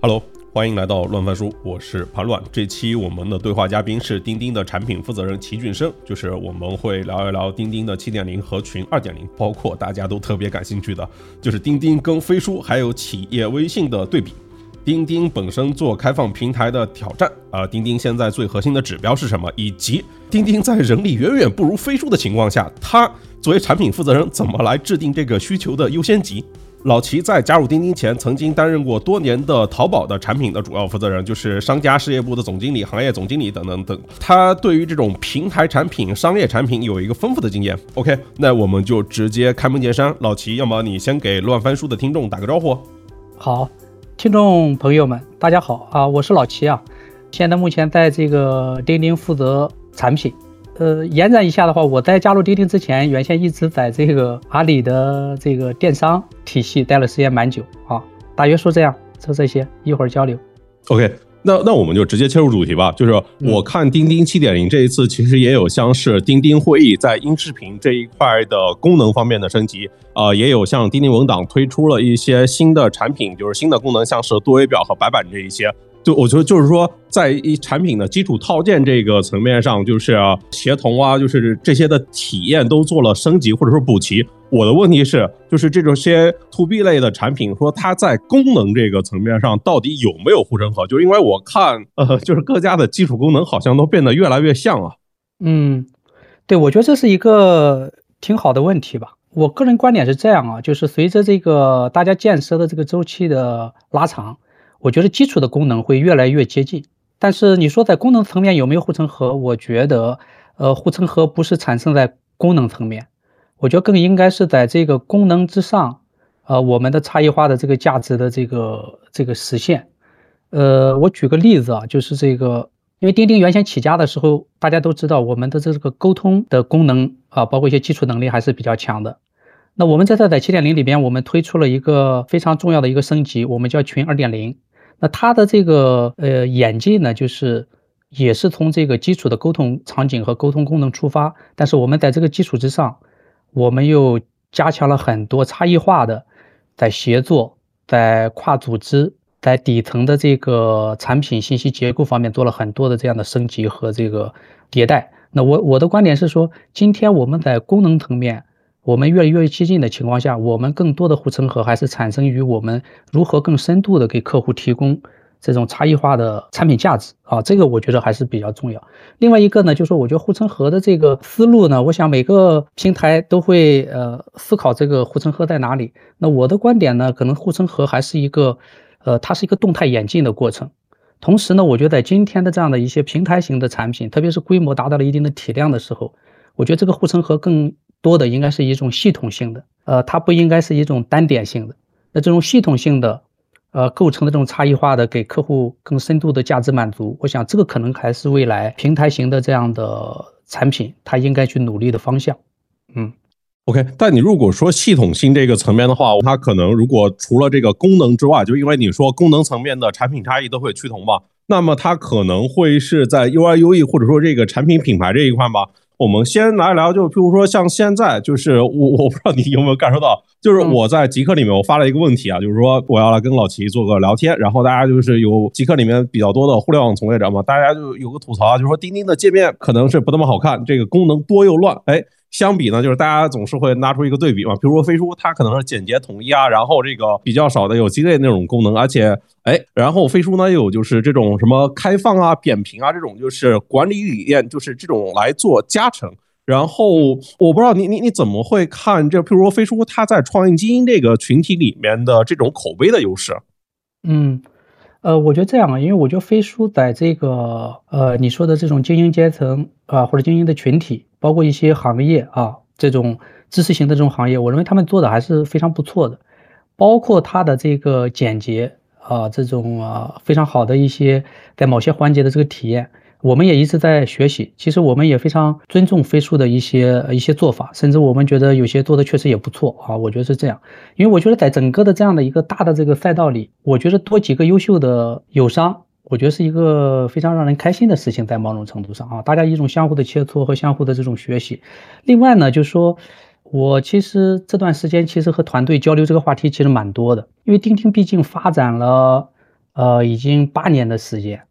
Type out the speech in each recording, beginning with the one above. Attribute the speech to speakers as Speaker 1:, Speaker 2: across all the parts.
Speaker 1: Hello，欢迎来到乱翻书，我是盘乱。这期我们的对话嘉宾是钉钉的产品负责人齐俊生，就是我们会聊一聊钉钉的七点零和群二点零，包括大家都特别感兴趣的，就是钉钉跟飞书还有企业微信的对比。钉钉本身做开放平台的挑战，而钉钉现在最核心的指标是什么？以及钉钉在人力远远不如飞书的情况下，他作为产品负责人怎么来制定这个需求的优先级？老齐在加入钉钉前，曾经担任过多年的淘宝的产品的主要负责人，就是商家事业部的总经理、行业总经理等等等。他对于这种平台产品、商业产品有一个丰富的经验。OK，那我们就直接开门见山。老齐，要么你先给乱翻书的听众打个招呼。
Speaker 2: 好。听众朋友们，大家好啊！我是老齐啊，现在目前在这个钉钉负责产品。呃，延展一下的话，我在加入钉钉之前，原先一直在这个阿里的这个电商体系待了时间蛮久啊。大约说这样，就这些，一会儿交流。
Speaker 1: OK。那那我们就直接切入主题吧，就是我看钉钉七点零这一次其实也有像是钉钉会议在音视频这一块的功能方面的升级，呃，也有像钉钉文档推出了一些新的产品，就是新的功能，像是多维表和白板这一些。就我觉得就是说，在一产品的基础套件这个层面上，就是协同啊，就是这些的体验都做了升级或者说补齐。我的问题是，就是这种些 to B 类的产品，说它在功能这个层面上到底有没有护城河？就是因为我看，呃，就是各家的基础功能好像都变得越来越像啊。
Speaker 2: 嗯，对，我觉得这是一个挺好的问题吧。我个人观点是这样啊，就是随着这个大家建设的这个周期的拉长。我觉得基础的功能会越来越接近，但是你说在功能层面有没有护城河？我觉得，呃，护城河不是产生在功能层面，我觉得更应该是在这个功能之上，呃，我们的差异化的这个价值的这个这个实现。呃，我举个例子啊，就是这个，因为钉钉原先起家的时候，大家都知道我们的这个沟通的功能啊，包括一些基础能力还是比较强的。那我们在这在七点零里边，我们推出了一个非常重要的一个升级，我们叫群二点零。那它的这个呃演进呢，就是也是从这个基础的沟通场景和沟通功能出发，但是我们在这个基础之上，我们又加强了很多差异化的，在协作、在跨组织、在底层的这个产品信息结构方面做了很多的这样的升级和这个迭代。那我我的观点是说，今天我们在功能层面。我们越来越接近的情况下，我们更多的护城河还是产生于我们如何更深度的给客户提供这种差异化的产品价值啊，这个我觉得还是比较重要。另外一个呢，就是说我觉得护城河的这个思路呢，我想每个平台都会呃思考这个护城河在哪里。那我的观点呢，可能护城河还是一个呃，它是一个动态演进的过程。同时呢，我觉得在今天的这样的一些平台型的产品，特别是规模达到了一定的体量的时候，我觉得这个护城河更。多的应该是一种系统性的，呃，它不应该是一种单点性的。那这种系统性的，呃，构成的这种差异化的，给客户更深度的价值满足，我想这个可能还是未来平台型的这样的产品，它应该去努力的方向。嗯
Speaker 1: ，OK。但你如果说系统性这个层面的话，它可能如果除了这个功能之外，就因为你说功能层面的产品差异都会趋同嘛，那么它可能会是在 UI、UE 或者说这个产品品牌这一块吧。我们先来聊，就譬如说像现在，就是我我不知道你有没有感受到，就是我在极客里面我发了一个问题啊，就是说我要来跟老齐做个聊天，然后大家就是有极客里面比较多的互联网从业者嘛，大家就有个吐槽，就是说钉钉的界面可能是不那么好看，这个功能多又乱，哎。相比呢，就是大家总是会拿出一个对比嘛，比如说飞书，它可能是简洁统一啊，然后这个比较少的有鸡肋那种功能，而且哎，然后飞书呢又有就是这种什么开放啊、扁平啊这种就是管理理念，就是这种来做加成。然后我不知道你你你怎么会看这，譬如说飞书它在创业精英这个群体里面的这种口碑的优势。
Speaker 2: 嗯。呃，我觉得这样啊，因为我觉得飞书在这个呃你说的这种精英阶层啊，或者精英的群体，包括一些行业啊，这种知识型的这种行业，我认为他们做的还是非常不错的，包括它的这个简洁啊，这种啊非常好的一些在某些环节的这个体验。我们也一直在学习，其实我们也非常尊重飞书的一些一些做法，甚至我们觉得有些做的确实也不错啊。我觉得是这样，因为我觉得在整个的这样的一个大的这个赛道里，我觉得多几个优秀的友商，我觉得是一个非常让人开心的事情，在某种程度上啊，大家一种相互的切磋和相互的这种学习。另外呢，就是说，我其实这段时间其实和团队交流这个话题其实蛮多的，因为钉钉毕竟发展了呃已经八年的时间，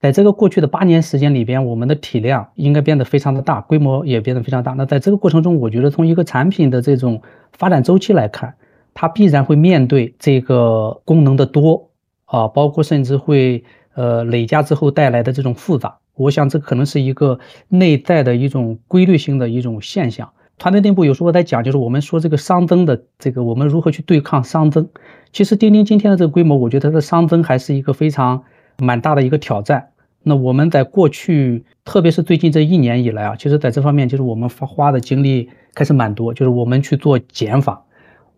Speaker 2: 在这个过去的八年时间里边，我们的体量应该变得非常的大，规模也变得非常大。那在这个过程中，我觉得从一个产品的这种发展周期来看，它必然会面对这个功能的多啊，包括甚至会呃累加之后带来的这种复杂。我想这可能是一个内在的一种规律性的一种现象。团队内部有时候在讲，就是我们说这个熵增的这个，我们如何去对抗熵增？其实钉钉今天的这个规模，我觉得它的熵增还是一个非常蛮大的一个挑战。那我们在过去，特别是最近这一年以来啊，其实在这方面，就是我们花花的精力开始蛮多，就是我们去做减法，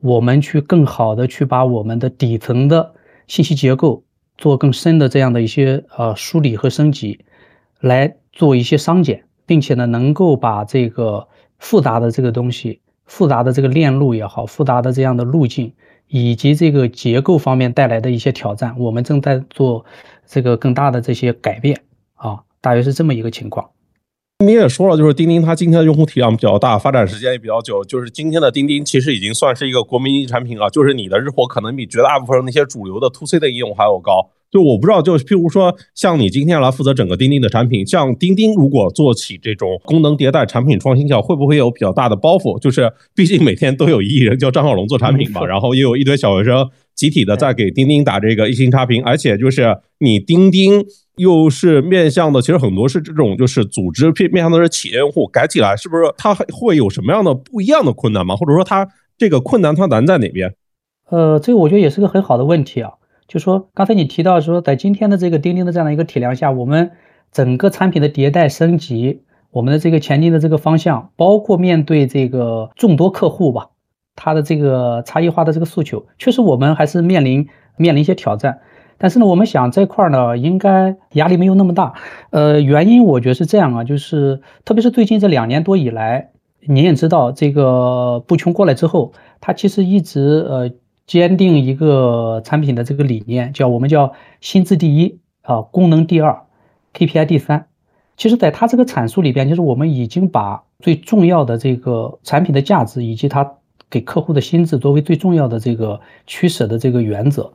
Speaker 2: 我们去更好的去把我们的底层的信息结构做更深的这样的一些呃梳理和升级，来做一些商减，并且呢，能够把这个。复杂的这个东西，复杂的这个链路也好，复杂的这样的路径，以及这个结构方面带来的一些挑战，我们正在做这个更大的这些改变啊，大约是这么一个情况。
Speaker 1: 你也说了，就是钉钉它今天的用户体量比较大，发展时间也比较久，就是今天的钉钉其实已经算是一个国民级产品了，就是你的日活可能比绝大部分那些主流的 to C 的应用还要高。就我不知道，就譬如说，像你今天来负责整个钉钉的产品，像钉钉如果做起这种功能迭代、产品创新，角，会不会有比较大的包袱？就是毕竟每天都有一亿人叫张小龙做产品嘛，然后也有一堆小学生集体的在给钉钉打这个一星差评，而且就是你钉钉又是面向的，其实很多是这种就是组织面面向的是企业用户，改起来是不是它会有什么样的不一样的困难吗？或者说它这个困难它难在哪边？
Speaker 2: 呃，这个我觉得也是个很好的问题啊。就说刚才你提到说，在今天的这个钉钉的这样的一个体量下，我们整个产品的迭代升级，我们的这个前进的这个方向，包括面对这个众多客户吧，他的这个差异化的这个诉求，确实我们还是面临面临一些挑战。但是呢，我们想这块呢，应该压力没有那么大。呃，原因我觉得是这样啊，就是特别是最近这两年多以来，你也知道，这个步琼过来之后，他其实一直呃。坚定一个产品的这个理念，叫我们叫心智第一啊，功能第二，KPI 第三。其实，在它这个阐述里边，就是我们已经把最重要的这个产品的价值以及它给客户的心智作为最重要的这个取舍的这个原则。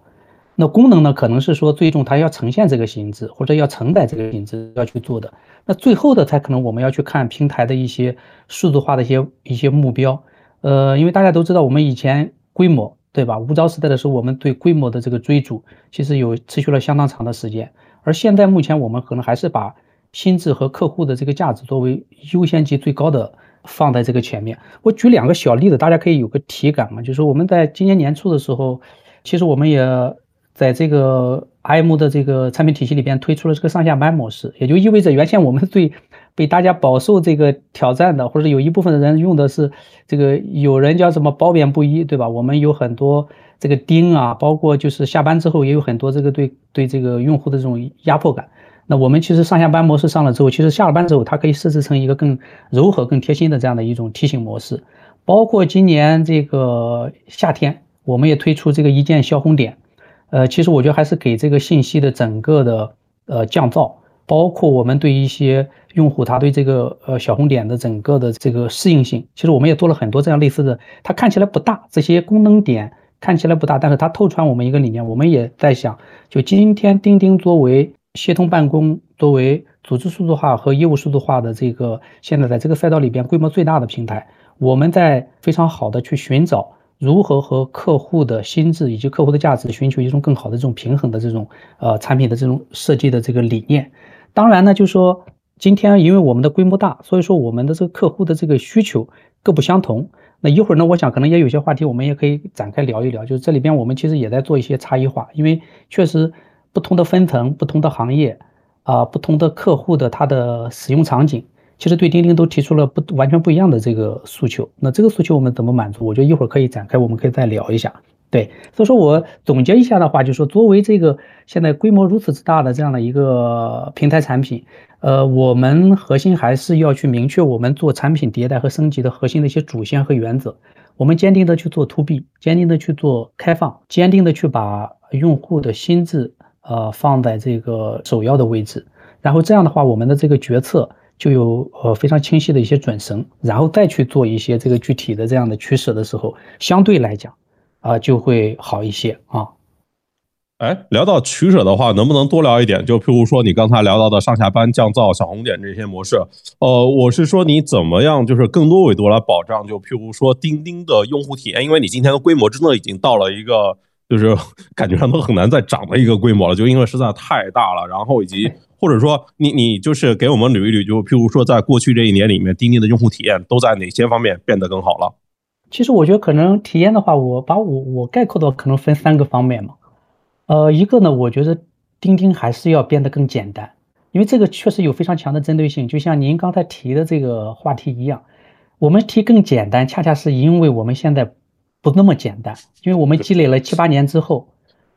Speaker 2: 那功能呢，可能是说最终它要呈现这个心智，或者要承载这个心智要去做的。那最后的才可能我们要去看平台的一些数字化的一些一些目标。呃，因为大家都知道，我们以前规模。对吧？无招时代的时候，我们对规模的这个追逐，其实有持续了相当长的时间。而现在目前，我们可能还是把心智和客户的这个价值作为优先级最高的放在这个前面。我举两个小例子，大家可以有个体感嘛。就是我们在今年年初的时候，其实我们也在这个 IM 的这个产品体系里边推出了这个上下班模式，也就意味着原先我们对被大家饱受这个挑战的，或者有一部分的人用的是这个，有人叫什么褒贬不一，对吧？我们有很多这个钉啊，包括就是下班之后也有很多这个对对这个用户的这种压迫感。那我们其实上下班模式上了之后，其实下了班之后，它可以设置成一个更柔和、更贴心的这样的一种提醒模式。包括今年这个夏天，我们也推出这个一键消红点，呃，其实我觉得还是给这个信息的整个的呃降噪。包括我们对一些用户，他对这个呃小红点的整个的这个适应性，其实我们也做了很多这样类似的。它看起来不大，这些功能点看起来不大，但是它透穿我们一个理念。我们也在想，就今天钉钉作为协同办公、作为组织数字化和业务数字化的这个现在在这个赛道里边规模最大的平台，我们在非常好的去寻找。如何和客户的心智以及客户的价值寻求一种更好的这种平衡的这种呃产品的这种设计的这个理念？当然呢，就是说今天因为我们的规模大，所以说我们的这个客户的这个需求各不相同。那一会儿呢，我想可能也有些话题我们也可以展开聊一聊。就是这里边我们其实也在做一些差异化，因为确实不同的分层、不同的行业啊、不同的客户的他的使用场景。其实对钉钉都提出了不完全不一样的这个诉求，那这个诉求我们怎么满足？我觉得一会儿可以展开，我们可以再聊一下。对，所以说我总结一下的话，就说作为这个现在规模如此之大的这样的一个平台产品，呃，我们核心还是要去明确我们做产品迭代和升级的核心的一些主线和原则。我们坚定的去做 to B，坚定的去做开放，坚定的去把用户的心智呃放在这个首要的位置。然后这样的话，我们的这个决策。就有呃非常清晰的一些准绳，然后再去做一些这个具体的这样的取舍的时候，相对来讲啊就会好一些啊。
Speaker 1: 哎，聊到取舍的话，能不能多聊一点？就譬如说你刚才聊到的上下班、降噪、小红点这些模式，呃，我是说你怎么样，就是更多维度来保障，就譬如说钉钉的用户体验，因为你今天的规模真的已经到了一个，就是 感觉上都很难再涨的一个规模了，就因为实在太大了。然后以及或者说你你就是给我们捋一捋，就譬如说在过去这一年里面，钉钉的用户体验都在哪些方面变得更好了？
Speaker 2: 其实我觉得可能体验的话，我把我我概括的可能分三个方面嘛。呃，一个呢，我觉得钉钉还是要变得更简单，因为这个确实有非常强的针对性。就像您刚才提的这个话题一样，我们提更简单，恰恰是因为我们现在不那么简单，因为我们积累了七八年之后，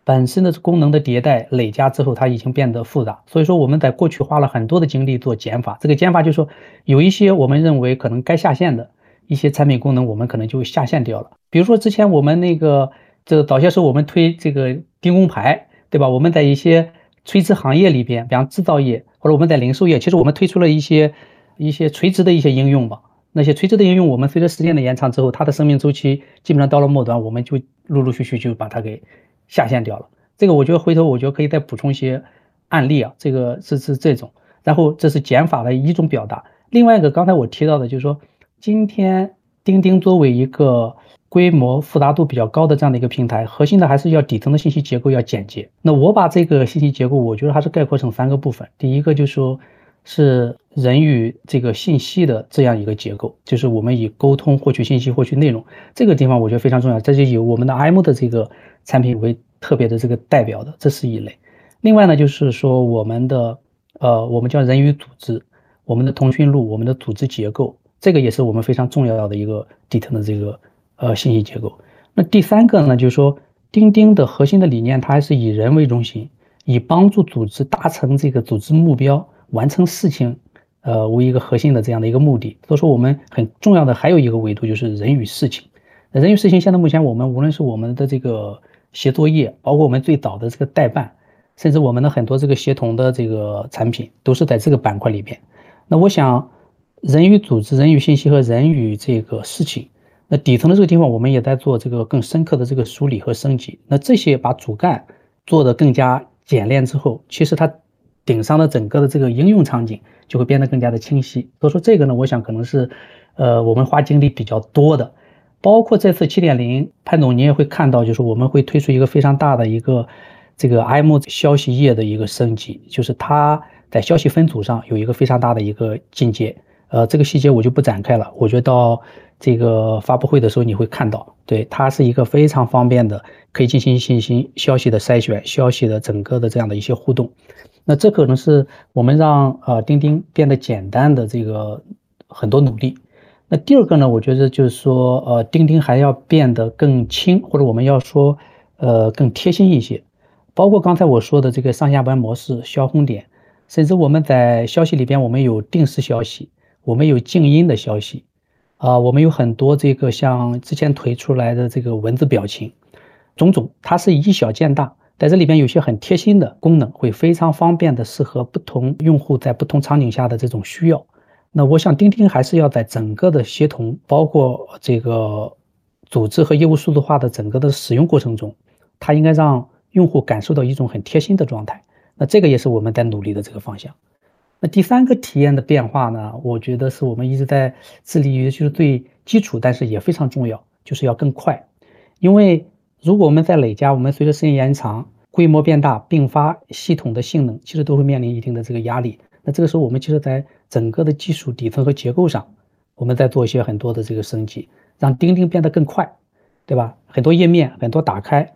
Speaker 2: 本身的功能的迭代累加之后，它已经变得复杂。所以说我们在过去花了很多的精力做减法，这个减法就是说有一些我们认为可能该下线的一些产品功能，我们可能就下线掉了。比如说之前我们那个。这个早些时候我们推这个钉工牌，对吧？我们在一些垂直行业里边，比方制造业或者我们在零售业，其实我们推出了一些一些垂直的一些应用吧。那些垂直的应用，我们随着时间的延长之后，它的生命周期基本上到了末端，我们就陆陆续续就把它给下线掉了。这个我觉得回头我觉得可以再补充一些案例啊，这个是是这种。然后这是减法的一种表达。另外一个刚才我提到的就是说，今天钉钉作为一个。规模复杂度比较高的这样的一个平台，核心的还是要底层的信息结构要简洁。那我把这个信息结构，我觉得还是概括成三个部分。第一个就是说，是人与这个信息的这样一个结构，就是我们以沟通、获取信息、获取内容这个地方，我觉得非常重要。这就以我们的 IM 的这个产品为特别的这个代表的，这是一类。另外呢，就是说我们的呃，我们叫人与组织，我们的通讯录，我们的组织结构，这个也是我们非常重要的一个底层的这个。呃，信息结构。那第三个呢，就是说，钉钉的核心的理念，它还是以人为中心，以帮助组织达成这个组织目标、完成事情，呃，为一个核心的这样的一个目的。所以说，我们很重要的还有一个维度，就是人与事情。人与事情，现在目前我们无论是我们的这个协作业，包括我们最早的这个代办，甚至我们的很多这个协同的这个产品，都是在这个板块里边。那我想，人与组织、人与信息和人与这个事情。那底层的这个地方，我们也在做这个更深刻的这个梳理和升级。那这些把主干做得更加简练之后，其实它顶上的整个的这个应用场景就会变得更加的清晰。所以说这个呢，我想可能是，呃，我们花精力比较多的。包括这次七点零，潘总你也会看到，就是我们会推出一个非常大的一个这个 IM 消息页的一个升级，就是它在消息分组上有一个非常大的一个进阶。呃，这个细节我就不展开了。我觉得到。这个发布会的时候你会看到，对它是一个非常方便的，可以进行信息消息的筛选、消息的整个的这样的一些互动。那这可能是我们让呃钉钉变得简单的这个很多努力。那第二个呢，我觉得就是说，呃，钉钉还要变得更轻，或者我们要说，呃，更贴心一些。包括刚才我说的这个上下班模式、消红点，甚至我们在消息里边，我们有定时消息，我们有静音的消息。啊，我们有很多这个像之前推出来的这个文字表情，种种，它是以小见大，在这里边有些很贴心的功能，会非常方便的适合不同用户在不同场景下的这种需要。那我想钉钉还是要在整个的协同，包括这个组织和业务数字化的整个的使用过程中，它应该让用户感受到一种很贴心的状态。那这个也是我们在努力的这个方向。那第三个体验的变化呢？我觉得是我们一直在致力于，就是最基础，但是也非常重要，就是要更快。因为如果我们在累加，我们随着时间延长，规模变大，并发系统的性能，其实都会面临一定的这个压力。那这个时候，我们其实在整个的技术底层和结构上，我们在做一些很多的这个升级，让钉钉变得更快，对吧？很多页面，很多打开，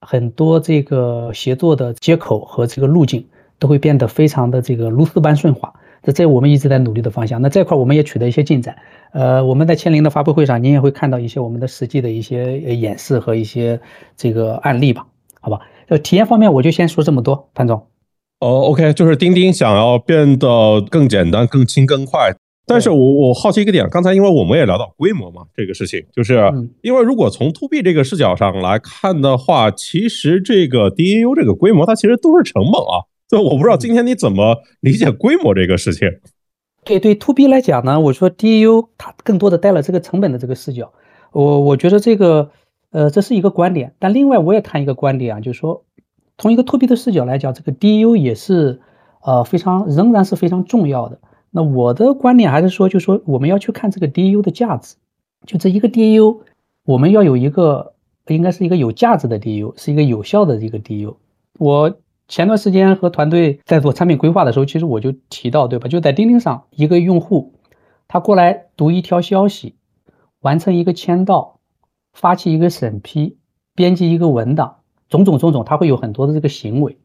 Speaker 2: 很多这个协作的接口和这个路径。都会变得非常的这个如丝般顺滑，这这我们一直在努力的方向。那这块我们也取得一些进展。呃，我们在千灵的发布会上，您也会看到一些我们的实际的一些演示和一些这个案例吧？好吧？呃，体验方面我就先说这么多，潘总。
Speaker 1: 哦，OK，就是钉钉想要变得更简单、更轻、更快。但是我我好奇一个点，刚才因为我们也聊到规模嘛，这个事情，就是因为如果从 To B 这个视角上来看的话，其实这个 DAU 这个规模它其实都是成本啊。对，我不知道今天你怎么理解规模这个事情。
Speaker 2: 对对，to B 来讲呢，我说 DAU 它更多的带了这个成本的这个视角，我我觉得这个呃这是一个观点，但另外我也谈一个观点啊，就是说从一个 to B 的视角来讲，这个 DAU 也是呃非常仍然是非常重要的。那我的观点还是说，就是说我们要去看这个 DAU 的价值，就这一个 DAU，我们要有一个应该是一个有价值的 DAU，是一个有效的一个 DAU。我前段时间和团队在做产品规划的时候，其实我就提到，对吧？就在钉钉上，一个用户他过来读一条消息，完成一个签到，发起一个审批，编辑一个文档，种种种种，他会有很多的这个行为。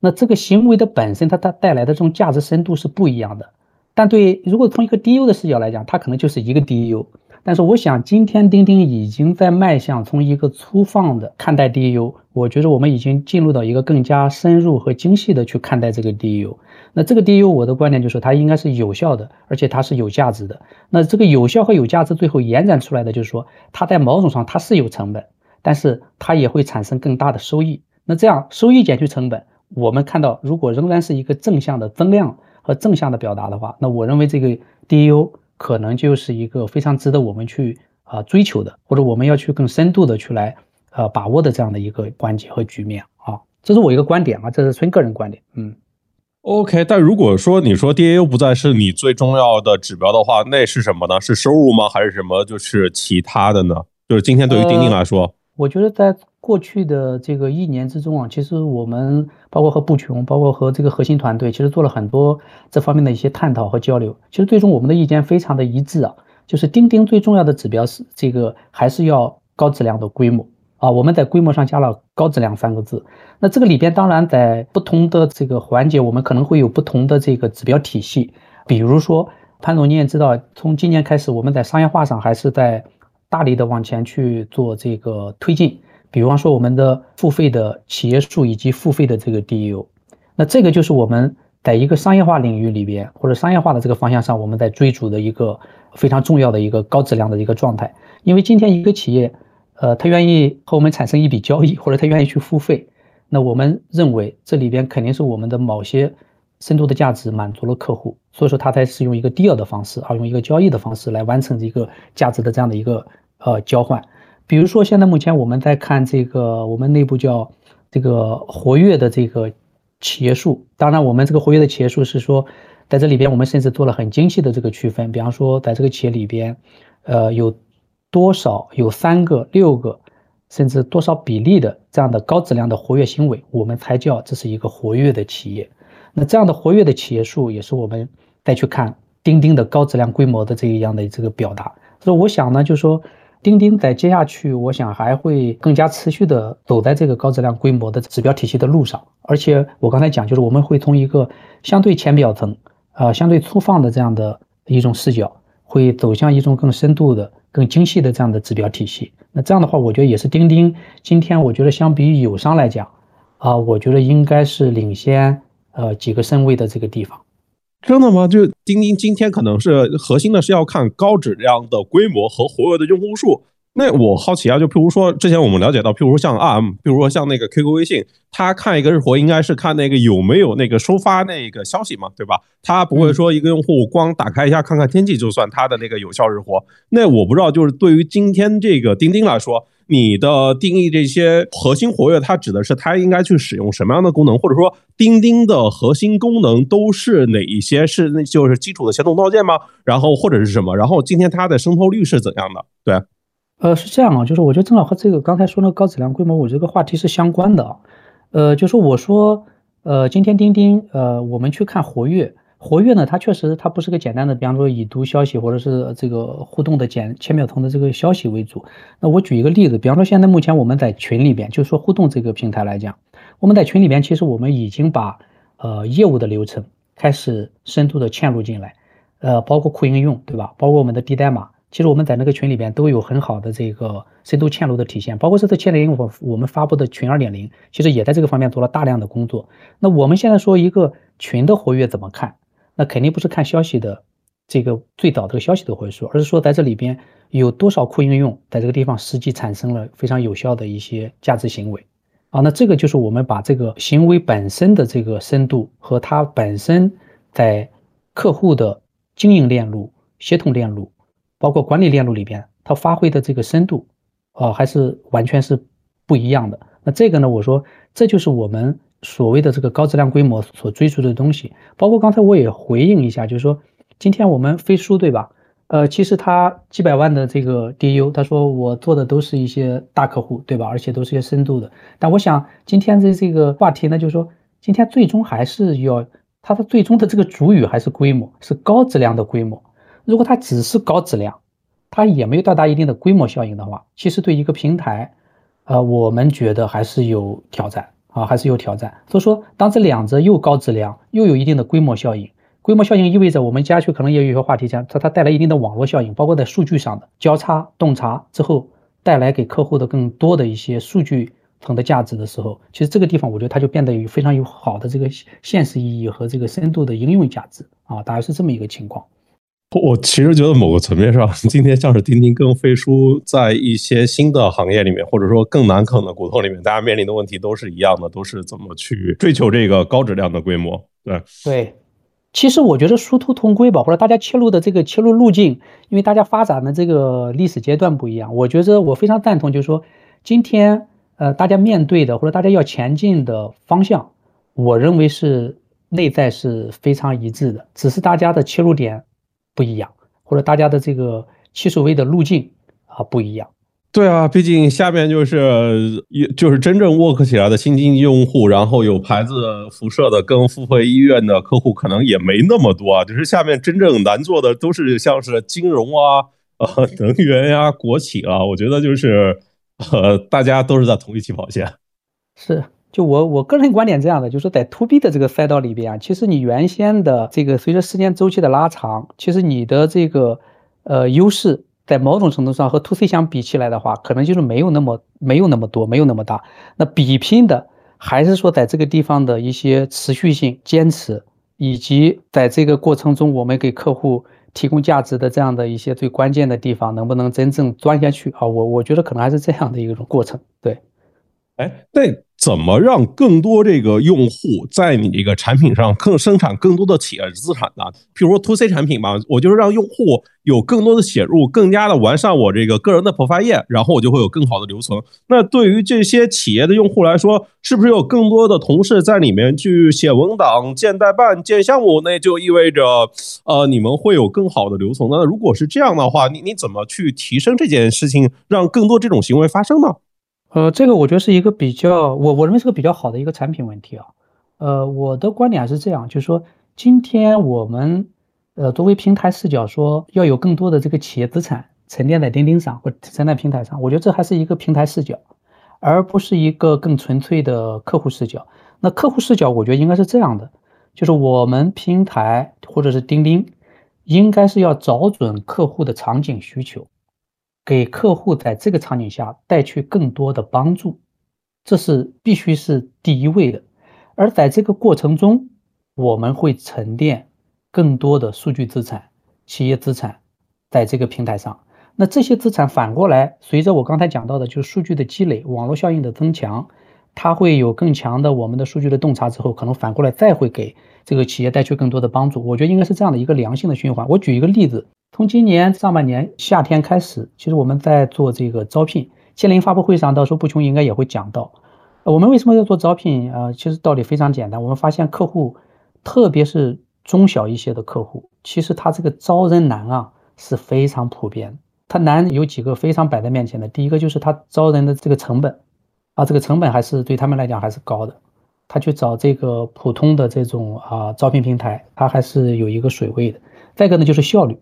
Speaker 2: 那这个行为的本身，它它带来的这种价值深度是不一样的。但对，如果从一个 DU 的视角来讲，它可能就是一个 DU。但是我想，今天钉钉已经在迈向从一个粗放的看待 DU，我觉得我们已经进入到一个更加深入和精细的去看待这个 DU。那这个 DU，我的观点就是它应该是有效的，而且它是有价值的。那这个有效和有价值最后延展出来的就是说，它在某种上它是有成本，但是它也会产生更大的收益。那这样收益减去成本，我们看到如果仍然是一个正向的增量。和正向的表达的话，那我认为这个 DU 可能就是一个非常值得我们去啊追求的，或者我们要去更深度的去来呃把握的这样的一个关节和局面啊，这是我一个观点啊，这是纯个人观点。嗯
Speaker 1: ，OK，但如果说你说 DAU 不再是你最重要的指标的话，那是什么呢？是收入吗？还是什么？就是其他的呢？就是今天对于钉钉来说，
Speaker 2: 我觉得在。过去的这个一年之中啊，其实我们包括和布琼，包括和这个核心团队，其实做了很多这方面的一些探讨和交流。其实最终我们的意见非常的一致啊，就是钉钉最重要的指标是这个还是要高质量的规模啊。我们在规模上加了高质量三个字。那这个里边当然在不同的这个环节，我们可能会有不同的这个指标体系。比如说潘总你也知道，从今年开始我们在商业化上还是在大力的往前去做这个推进。比方说，我们的付费的企业数以及付费的这个 DEU，那这个就是我们在一个商业化领域里边或者商业化的这个方向上，我们在追逐的一个非常重要的一个高质量的一个状态。因为今天一个企业，呃，他愿意和我们产生一笔交易，或者他愿意去付费，那我们认为这里边肯定是我们的某些深度的价值满足了客户，所以说他才是用一个 deal 的方式，而用一个交易的方式来完成一个价值的这样的一个呃交换。比如说，现在目前我们在看这个，我们内部叫这个活跃的这个企业数。当然，我们这个活跃的企业数是说，在这里边我们甚至做了很精细的这个区分。比方说，在这个企业里边，呃，有多少有三个、六个，甚至多少比例的这样的高质量的活跃行为，我们才叫这是一个活跃的企业。那这样的活跃的企业数，也是我们再去看钉钉的高质量规模的这一样的这个表达。所以我想呢，就是说。钉钉在接下去，我想还会更加持续的走在这个高质量规模的指标体系的路上。而且我刚才讲，就是我们会从一个相对浅表层、啊相对粗放的这样的一种视角，会走向一种更深度的、更精细的这样的指标体系。那这样的话，我觉得也是钉钉今天，我觉得相比于友商来讲，啊，我觉得应该是领先呃几个身位的这个地方。
Speaker 1: 真的吗？就钉钉今天可能是核心的是要看高质量的规模和活跃的用户数。那我好奇啊，就譬如说之前我们了解到，譬如说像 ARM，譬如说像那个 QQ 微信，他看一个日活应该是看那个有没有那个收发那个消息嘛，对吧？他不会说一个用户光打开一下看看天气就算他的那个有效日活。那我不知道，就是对于今天这个钉钉来说。你的定义这些核心活跃，它指的是它应该去使用什么样的功能，或者说钉钉的核心功能都是哪一些？是那就是基础的协同套件吗？然后或者是什么？然后今天它的渗透率是怎样的？对，
Speaker 2: 呃，是这样啊，就是我觉得正好和这个刚才说那个高质量规模，我这个话题是相关的啊。呃，就是我说，呃，今天钉钉，呃，我们去看活跃。活跃呢，它确实它不是个简单的，比方说已读消息或者是这个互动的简千秒层的这个消息为主。那我举一个例子，比方说现在目前我们在群里边，就是说互动这个平台来讲，我们在群里边其实我们已经把呃业务的流程开始深度的嵌入进来，呃，包括库应用，对吧？包括我们的低代码，其实我们在那个群里边都有很好的这个深度嵌入的体现，包括这次千零我我们发布的群二点零，其实也在这个方面做了大量的工作。那我们现在说一个群的活跃怎么看？那肯定不是看消息的这个最早这个消息的回数，而是说在这里边有多少库应用在这个地方实际产生了非常有效的一些价值行为啊。那这个就是我们把这个行为本身的这个深度和它本身在客户的经营链路、协同链路，包括管理链路里边，它发挥的这个深度，啊，还是完全是不一样的。那这个呢，我说这就是我们所谓的这个高质量规模所追逐的东西。包括刚才我也回应一下，就是说今天我们飞书对吧？呃，其实他几百万的这个 DU，他说我做的都是一些大客户，对吧？而且都是一些深度的。但我想今天的这个话题呢，就是说今天最终还是要它的最终的这个主语还是规模，是高质量的规模。如果它只是高质量，它也没有到达一定的规模效应的话，其实对一个平台，呃，我们觉得还是有挑战啊，还是有挑战。所以说，当这两者又高质量又有一定的规模效应。规模效应意味着我们加去可能也有一个话题讲，它它带来一定的网络效应，包括在数据上的交叉洞察之后，带来给客户的更多的一些数据层的价值的时候，其实这个地方我觉得它就变得有非常有好的这个现实意义和这个深度的应用价值啊，大概是这么一个情况。
Speaker 1: 我其实觉得某个层面上，今天像是钉钉跟飞书在一些新的行业里面，或者说更难啃的骨头里面，大家面临的问题都是一样的，都是怎么去追求这个高质量的规模。对
Speaker 2: 对。其实我觉得殊途同归吧，或者大家切入的这个切入路径，因为大家发展的这个历史阶段不一样，我觉得我非常赞同，就是说今天呃大家面对的或者大家要前进的方向，我认为是内在是非常一致的，只是大家的切入点不一样，或者大家的这个七所谓的路径啊不一样。
Speaker 1: 对啊，毕竟下面就是就是真正 work 起来的新经济用户，然后有牌子辐射的跟付费医院的客户可能也没那么多啊。就是下面真正难做的都是像是金融啊、呃能源呀、国企啊。我觉得就是呃大家都是在同一起跑线。
Speaker 2: 是，就我我个人观点这样的，就是在 to B 的这个赛道里边啊，其实你原先的这个随着时间周期的拉长，其实你的这个呃优势。在某种程度上和 to C 相比起来的话，可能就是没有那么没有那么多，没有那么大。那比拼的还是说在这个地方的一些持续性、坚持，以及在这个过程中我们给客户提供价值的这样的一些最关键的地方，能不能真正钻下去啊？我我觉得可能还是这样的一种过程。对，
Speaker 1: 哎，那。怎么让更多这个用户在你这个产品上更生产更多的企业资产呢？比如说 to C 产品嘛，我就是让用户有更多的写入，更加的完善我这个个人的 profile 页，然后我就会有更好的留存。那对于这些企业的用户来说，是不是有更多的同事在里面去写文档、建代办、建项目？那就意味着，呃，你们会有更好的留存。那如果是这样的话，你你怎么去提升这件事情，让更多这种行为发生呢？
Speaker 2: 呃，这个我觉得是一个比较，我我认为是个比较好的一个产品问题啊。呃，我的观点是这样，就是说，今天我们呃作为平台视角说，要有更多的这个企业资产沉淀在钉钉上或者沉淀在平台上，我觉得这还是一个平台视角，而不是一个更纯粹的客户视角。那客户视角，我觉得应该是这样的，就是我们平台或者是钉钉，应该是要找准客户的场景需求。给客户在这个场景下带去更多的帮助，这是必须是第一位的。而在这个过程中，我们会沉淀更多的数据资产、企业资产在这个平台上。那这些资产反过来，随着我刚才讲到的，就是数据的积累、网络效应的增强，它会有更强的我们的数据的洞察之后，可能反过来再会给这个企业带去更多的帮助。我觉得应该是这样的一个良性的循环。我举一个例子。从今年上半年夏天开始，其实我们在做这个招聘。千灵发布会上，到时候不穷应该也会讲到，我们为什么要做招聘啊？其实道理非常简单，我们发现客户，特别是中小一些的客户，其实他这个招人难啊，是非常普遍。他难有几个非常摆在面前的，第一个就是他招人的这个成本，啊，这个成本还是对他们来讲还是高的。他去找这个普通的这种啊招聘平台，他还是有一个水位的。再一个呢，就是效率。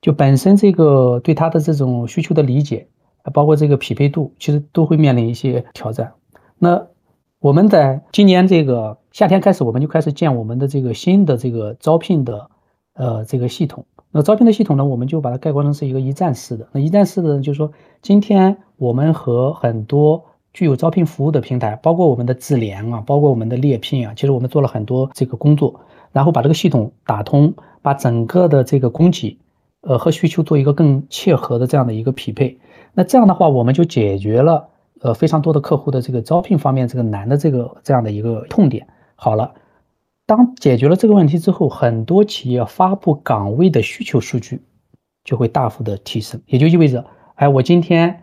Speaker 2: 就本身这个对他的这种需求的理解，包括这个匹配度，其实都会面临一些挑战。那我们在今年这个夏天开始，我们就开始建我们的这个新的这个招聘的呃这个系统。那招聘的系统呢，我们就把它概括成是一个一站式的。那一站式的，就是说今天我们和很多具有招聘服务的平台，包括我们的智联啊，包括我们的猎聘啊，其实我们做了很多这个工作，然后把这个系统打通，把整个的这个供给。呃，和需求做一个更切合的这样的一个匹配，那这样的话，我们就解决了呃非常多的客户的这个招聘方面这个难的这个这样的一个痛点。好了，当解决了这个问题之后，很多企业发布岗位的需求数据就会大幅的提升，也就意味着，哎，我今天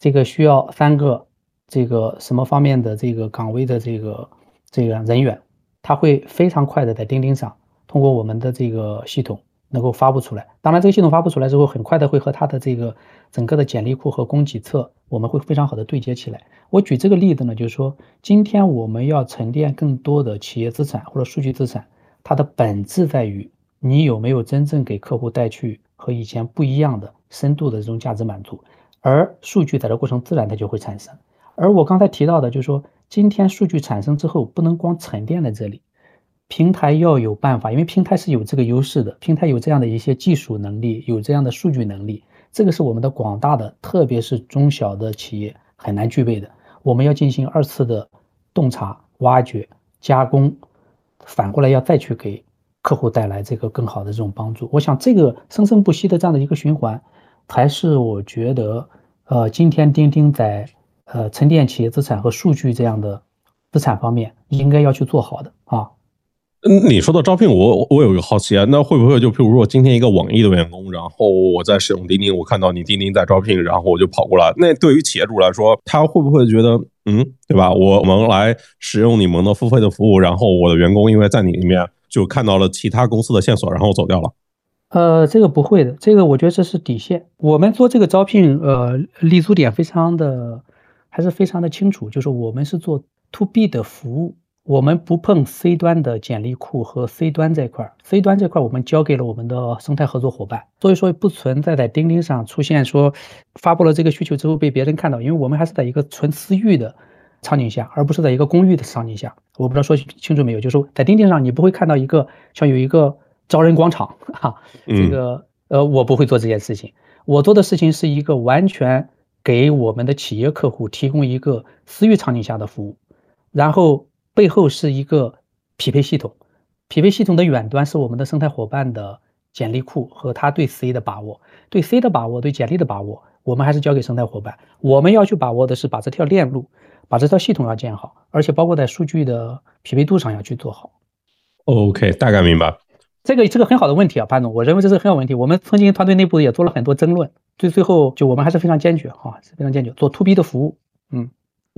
Speaker 2: 这个需要三个这个什么方面的这个岗位的这个这个人员，他会非常快的在钉钉上通过我们的这个系统。能够发布出来，当然这个系统发布出来之后，很快的会和他的这个整个的简历库和供给侧，我们会非常好的对接起来。我举这个例子呢，就是说，今天我们要沉淀更多的企业资产或者数据资产，它的本质在于你有没有真正给客户带去和以前不一样的深度的这种价值满足，而数据在这过程自然它就会产生。而我刚才提到的，就是说，今天数据产生之后，不能光沉淀在这里。平台要有办法，因为平台是有这个优势的，平台有这样的一些技术能力，有这样的数据能力，这个是我们的广大的，特别是中小的企业很难具备的。我们要进行二次的洞察、挖掘、加工，反过来要再去给客户带来这个更好的这种帮助。我想这个生生不息的这样的一个循环，才是我觉得，呃，今天钉钉在呃沉淀企业资产和数据这样的资产方面应该要去做好的啊。
Speaker 1: 嗯，你说的招聘，我我有一个好奇啊，那会不会就譬如说今天一个网易的员工，然后我在使用钉钉，我看到你钉钉在招聘，然后我就跑过来。那对于企业主来说，他会不会觉得，嗯，对吧？我们来使用你们的付费的服务，然后我的员工因为在你里面就看到了其他公司的线索，然后走掉了？
Speaker 2: 呃，这个不会的，这个我觉得这是底线。我们做这个招聘，呃，立足点非常的，还是非常的清楚，就是我们是做 to B 的服务。我们不碰 C 端的简历库和 C 端这块儿，C 端这块我们交给了我们的生态合作伙伴，所以说不存在在钉钉上出现说发布了这个需求之后被别人看到，因为我们还是在一个纯私域的场景下，而不是在一个公域的场景下。我不知道说清楚没有，就是说在钉钉上你不会看到一个像有一个招人广场 哈，这个呃我不会做这件事情，我做的事情是一个完全给我们的企业客户提供一个私域场景下的服务，然后。背后是一个匹配系统，匹配系统的远端是我们的生态伙伴的简历库和他对 C 的把握，对 C 的把握，对简历的把握，我们还是交给生态伙伴。我们要去把握的是把这条链路，把这条系统要建好，而且包括在数据的匹配度上要去做好。
Speaker 1: OK，大概明白。
Speaker 2: 这个是个很好的问题啊，潘总，我认为这是很好问题。我们曾经团队内部也做了很多争论，最最后就我们还是非常坚决哈，非常坚决做 To B 的服务，嗯。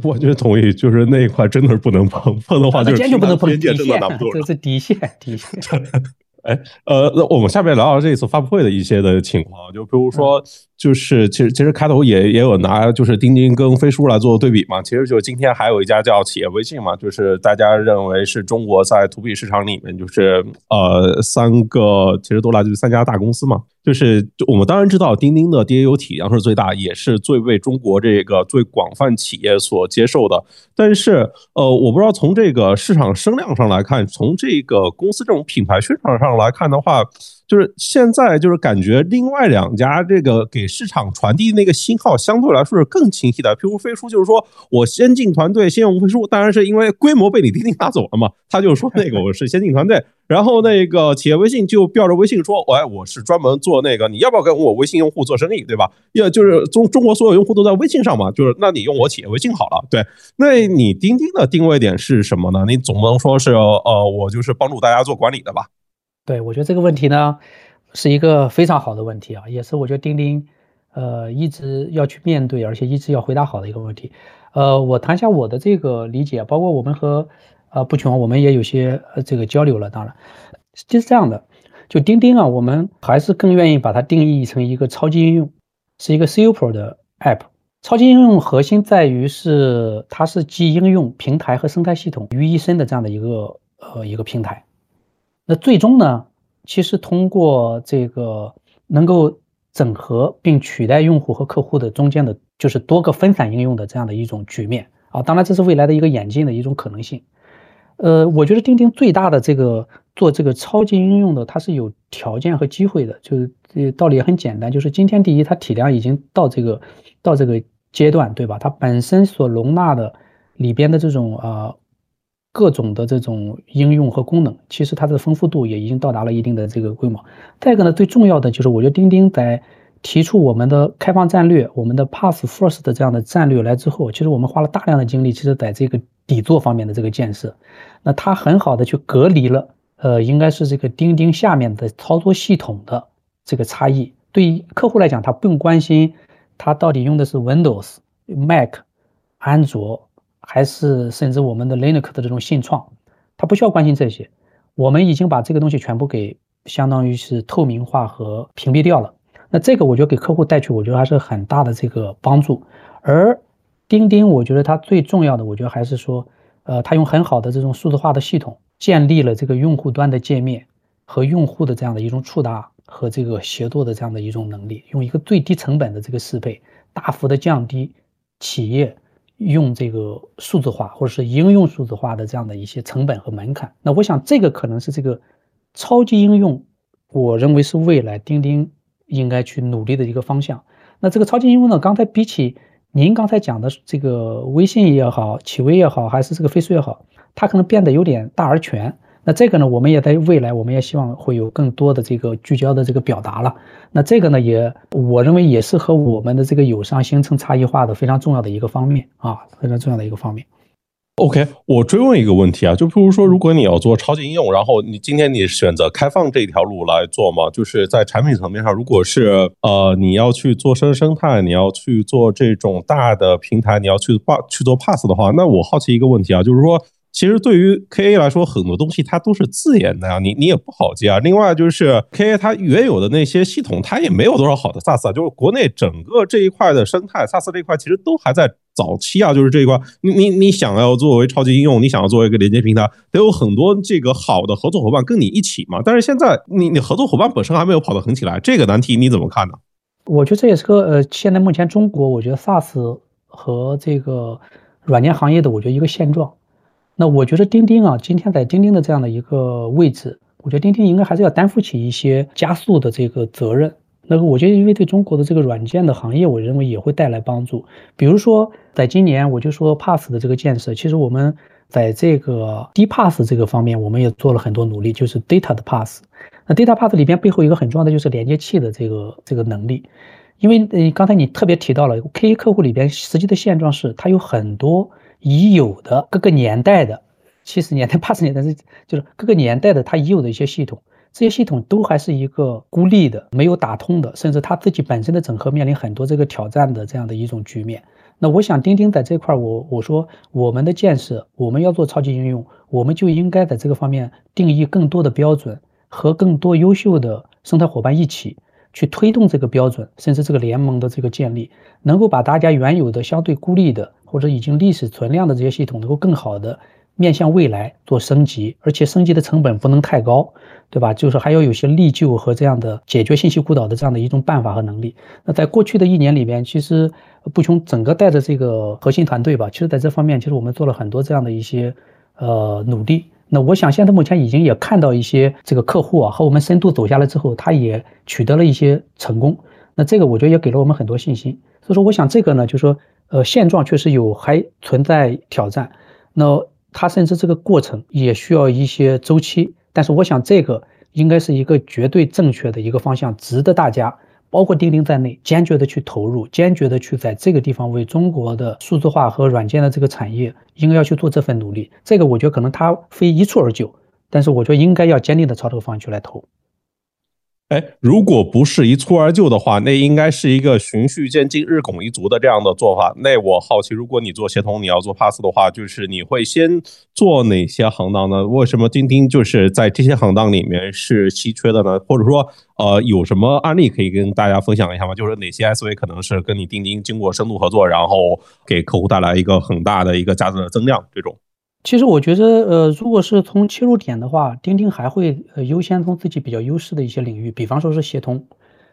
Speaker 1: 我觉得同意，就是那一块真的是不能碰，碰的话就是
Speaker 2: 坚决不能碰，
Speaker 1: 边界真的拿不住
Speaker 2: 这是底线，底线。
Speaker 1: 哎，呃，那我们下面聊聊这一次发布会的一些的情况，就比如说。就是其实其实开头也也有拿就是钉钉跟飞书来做对比嘛，其实就是今天还有一家叫企业微信嘛，就是大家认为是中国在 to B 市场里面就是呃三个其实都来自于三家大公司嘛，就是我们当然知道钉钉的 DAU 体量是最大，也是最为中国这个最广泛企业所接受的，但是呃我不知道从这个市场声量上来看，从这个公司这种品牌宣传上来看的话。就是现在，就是感觉另外两家这个给市场传递那个信号相对来说是更清晰的。譬如飞书，就是说我先进团队先用飞书，当然是因为规模被你钉钉拿走了嘛。他就说那个我是先进团队，然后那个企业微信就标着微信说，哎，我是专门做那个，你要不要跟我微信用户做生意，对吧？要就是中中国所有用户都在微信上嘛，就是那你用我企业微信好了。对，那你钉钉的定位点是什么呢？你总不能说是呃，我就是帮助大家做管理的吧？
Speaker 2: 对，我觉得这个问题呢，是一个非常好的问题啊，也是我觉得钉钉，呃，一直要去面对，而且一直要回答好的一个问题。呃，我谈一下我的这个理解，包括我们和呃不穷，我们也有些呃这个交流了。当然，就是这样的，就钉钉啊，我们还是更愿意把它定义成一个超级应用，是一个 Super 的 App。超级应用核心在于是它是集应用、平台和生态系统于一身的这样的一个呃一个平台。那最终呢，其实通过这个能够整合并取代用户和客户的中间的，就是多个分散应用的这样的一种局面啊。当然，这是未来的一个演进的一种可能性。呃，我觉得钉钉最大的这个做这个超级应用的，它是有条件和机会的。就是道理也很简单，就是今天第一，它体量已经到这个到这个阶段，对吧？它本身所容纳的里边的这种啊。各种的这种应用和功能，其实它的丰富度也已经到达了一定的这个规模。再一个呢，最重要的就是，我觉得钉钉在提出我们的开放战略，我们的 Pass First 的这样的战略来之后，其实我们花了大量的精力，其实在这个底座方面的这个建设，那它很好的去隔离了，呃，应该是这个钉钉下面的操作系统的这个差异。对于客户来讲，他不用关心他到底用的是 Windows、Mac、安卓，还是甚至我们的 Linux 的这种信创，它不需要关心这些。我们已经把这个东西全部给相当于是透明化和屏蔽掉了。那这个我觉得给客户带去，我觉得还是很大的这个帮助。而钉钉，我觉得它最重要的，我觉得还是说，呃，它用很好的这种数字化的系统，建立了这个用户端的界面和用户的这样的一种触达和这个协作的这样的一种能力，用一个最低成本的这个适配，大幅的降低企业用这个数字化或者是应用数字化的这样的一些成本和门槛。那我想这个可能是这个超级应用，我认为是未来钉钉。应该去努力的一个方向。那这个超级应用呢？刚才比起您刚才讲的这个微信也好，企微也好，还是这个飞书也好，它可能变得有点大而全。那这个呢，我们也在未来，我们也希望会有更多的这个聚焦的这个表达了。那这个呢，也我认为也是和我们的这个友商形成差异化的非常重要的一个方面啊，非常重要的一个方面。
Speaker 1: OK，我追问一个问题啊，就譬如说，如果你要做超级应用，然后你今天你选择开放这条路来做嘛，就是在产品层面上，如果是呃你要去做生生态，你要去做这种大的平台，你要去把去做 Pass 的话，那我好奇一个问题啊，就是说。其实对于 K A 来说，很多东西它都是自研的呀，你你也不好接啊。另外就是 K A 它原有的那些系统，它也没有多少好的 SaaS。就是国内整个这一块的生态，SaaS 这一块其实都还在早期啊。就是这一块，你你你想要作为超级应用，你想要作为一个连接平台，得有很多这个好的合作伙伴跟你一起嘛。但是现在你你合作伙伴本身还没有跑得很起来，这个难题你怎么看呢？
Speaker 2: 我觉得这也是个呃，现在目前中国我觉得 SaaS 和这个软件行业的我觉得一个现状。那我觉得钉钉啊，今天在钉钉的这样的一个位置，我觉得钉钉应该还是要担负起一些加速的这个责任。那个，我觉得因为对中国的这个软件的行业，我认为也会带来帮助。比如说，在今年我就说 Pass 的这个建设，其实我们在这个 D Pass 这个方面，我们也做了很多努力，就是 Data 的 Pass。那 Data Pass 里边背后一个很重要的就是连接器的这个这个能力，因为呃刚才你特别提到了 K 客户里边实际的现状是，它有很多。已有的各个年代的七十年代、八十年代，这就是各个年代的它已有的一些系统，这些系统都还是一个孤立的、没有打通的，甚至它自己本身的整合面临很多这个挑战的这样的一种局面。那我想，钉钉在这块，我我说我们的建设，我们要做超级应用，我们就应该在这个方面定义更多的标准，和更多优秀的生态伙伴一起去推动这个标准，甚至这个联盟的这个建立，能够把大家原有的相对孤立的。或者已经历史存量的这些系统，能够更好的面向未来做升级，而且升级的成本不能太高，对吧？就是还要有些立旧和这样的解决信息孤岛的这样的一种办法和能力。那在过去的一年里边，其实不穷整个带着这个核心团队吧，其实在这方面，其实我们做了很多这样的一些呃努力。那我想现在目前已经也看到一些这个客户啊和我们深度走下来之后，他也取得了一些成功。那这个我觉得也给了我们很多信心。所以说，我想这个呢，就是说。呃，现状确实有还存在挑战，那它甚至这个过程也需要一些周期，但是我想这个应该是一个绝对正确的一个方向，值得大家，包括钉钉在内，坚决的去投入，坚决的去在这个地方为中国的数字化和软件的这个产业，应该要去做这份努力。这个我觉得可能它非一蹴而就，但是我觉得应该要坚定的朝这个方向去来投。
Speaker 1: 哎，如果不是一蹴而就的话，那应该是一个循序渐进、日拱一卒的这样的做法。那我好奇，如果你做协同，你要做 pass 的话，就是你会先做哪些行当呢？为什么钉钉就是在这些行当里面是稀缺的呢？或者说，呃，有什么案例可以跟大家分享一下吗？就是哪些 SV 可能是跟你钉钉经过深度合作，然后给客户带来一个很大的一个价值的增量这种？
Speaker 2: 其实我觉得，呃，如果是从切入点的话，钉钉还会呃优先从自己比较优势的一些领域，比方说是协同，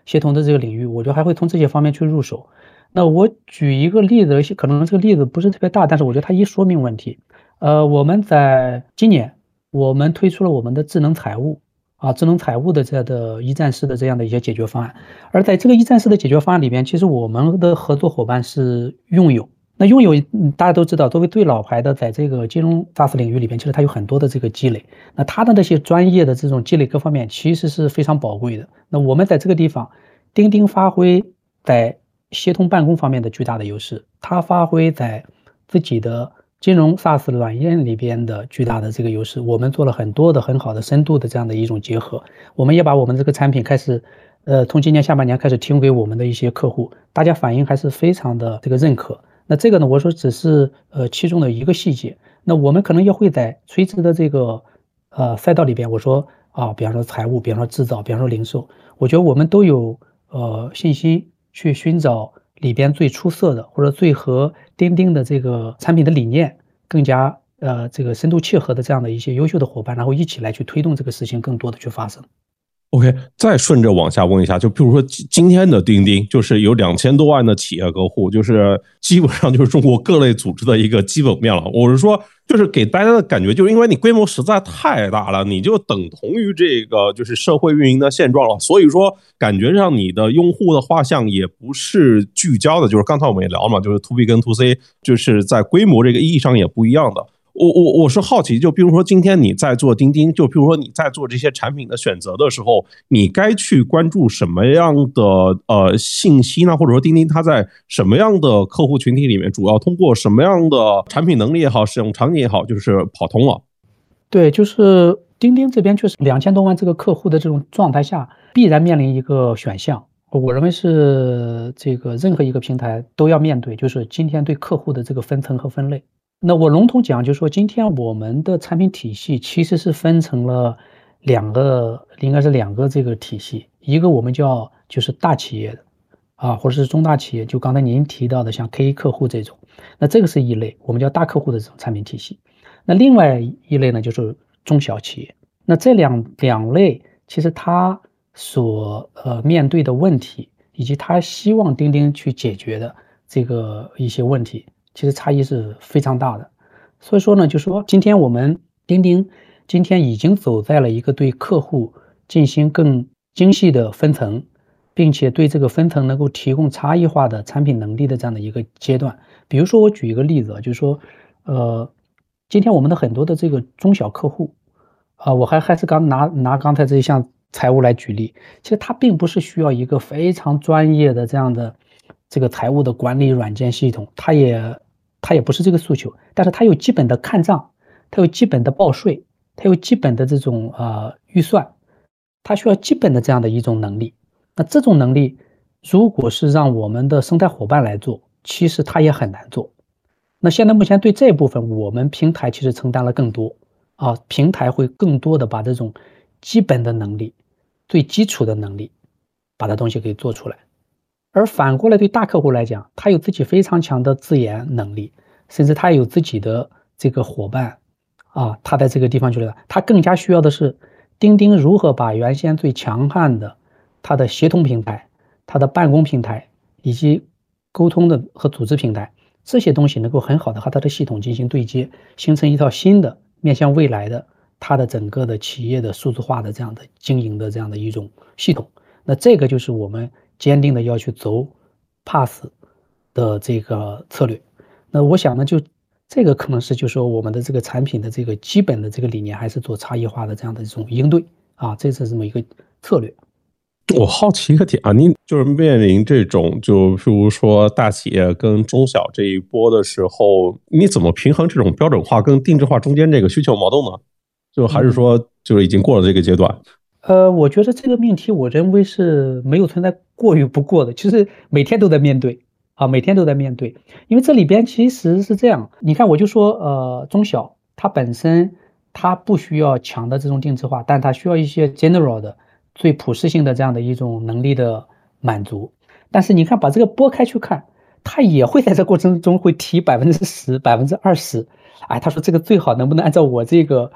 Speaker 2: 协同的这个领域，我觉得还会从这些方面去入手。那我举一个例子，可能这个例子不是特别大，但是我觉得它一说明问题。呃，我们在今年，我们推出了我们的智能财务啊，智能财务的这样的一站式的这样的一些解决方案。而在这个一站式的解决方案里边，其实我们的合作伙伴是用友。那拥有大家都知道，作为最老牌的，在这个金融 SaaS 领域里边，其实它有很多的这个积累。那它的那些专业的这种积累各方面，其实是非常宝贵的。那我们在这个地方，钉钉发挥在协同办公方面的巨大的优势，它发挥在自己的金融 SaaS 软件里边的巨大的这个优势。我们做了很多的很好的深度的这样的一种结合，我们也把我们这个产品开始，呃，从今年下半年开始提供给我们的一些客户，大家反应还是非常的这个认可。那这个呢，我说只是呃其中的一个细节。那我们可能也会在垂直的这个呃赛道里边，我说啊，比方说财务，比方说制造，比方说零售，我觉得我们都有呃信心去寻找里边最出色的，或者最和钉钉的这个产品的理念更加呃这个深度契合的这样的一些优秀的伙伴，然后一起来去推动这个事情更多的去发生。
Speaker 1: OK，再顺着往下问一下，就比如说今天的钉钉，就是有两千多万的企业客户，就是基本上就是中国各类组织的一个基本面了。我是说，就是给大家的感觉，就是因为你规模实在太大了，你就等同于这个就是社会运营的现状了。所以说，感觉上你的用户的画像也不是聚焦的，就是刚才我们也聊了嘛，就是 To B 跟 To C，就是在规模这个意义上也不一样的。我我我是好奇，就比如说今天你在做钉钉，就比如说你在做这些产品的选择的时候，你该去关注什么样的呃信息呢？或者说钉钉它在什么样的客户群体里面，主要通过什么样的产品能力也好，使用场景也好，就是跑通了？
Speaker 2: 对，就是钉钉这边确实两千多万这个客户的这种状态下，必然面临一个选项，我认为是这个任何一个平台都要面对，就是今天对客户的这个分层和分类。那我笼统讲，就是说，今天我们的产品体系其实是分成了两个，应该是两个这个体系。一个我们叫就是大企业的啊，或者是中大企业，就刚才您提到的像 K 客户这种，那这个是一类，我们叫大客户的这种产品体系。那另外一类呢，就是中小企业。那这两两类其实它所呃面对的问题，以及他希望钉钉去解决的这个一些问题。其实差异是非常大的，所以说呢，就说今天我们钉钉今天已经走在了一个对客户进行更精细的分层，并且对这个分层能够提供差异化的产品能力的这样的一个阶段。比如说，我举一个例子啊，就是说，呃，今天我们的很多的这个中小客户，啊，我还还是刚拿拿刚才这一项财务来举例，其实它并不是需要一个非常专业的这样的这个财务的管理软件系统，它也。他也不是这个诉求，但是他有基本的看账，他有基本的报税，他有基本的这种呃预算，他需要基本的这样的一种能力。那这种能力，如果是让我们的生态伙伴来做，其实他也很难做。那现在目前对这部分，我们平台其实承担了更多啊，平台会更多的把这种基本的能力、最基础的能力，把它东西给做出来。而反过来，对大客户来讲，他有自己非常强的自研能力，甚至他有自己的这个伙伴，啊，他在这个地方去了，他更加需要的是钉钉如何把原先最强悍的他的协同平台、他的办公平台以及沟通的和组织平台这些东西能够很好的和他的系统进行对接，形成一套新的面向未来的他的整个的企业的数字化的这样的经营的这样的一种系统。那这个就是我们。坚定的要去走 pass 的这个策略，那我想呢，就这个可能是就说我们的这个产品的这个基本的这个理念，还是做差异化的这样的一种应对啊，这是这么一个策略。
Speaker 1: 我好奇一个点啊，您就是面临这种就譬如说大企业跟中小这一波的时候，你怎么平衡这种标准化跟定制化中间这个需求矛盾呢？就还是说就是已经过了这个阶段？
Speaker 2: 呃，我觉得这个命题，我认为是没有存在过与不过的，其实每天都在面对啊，每天都在面对。因为这里边其实是这样，你看，我就说，呃，中小它本身它不需要强的这种定制化，但它需要一些 general 的最普适性的这样的一种能力的满足。但是你看，把这个拨开去看，它也会在这过程中会提百分之十、百分之二十，哎，他说这个最好能不能按照我这个。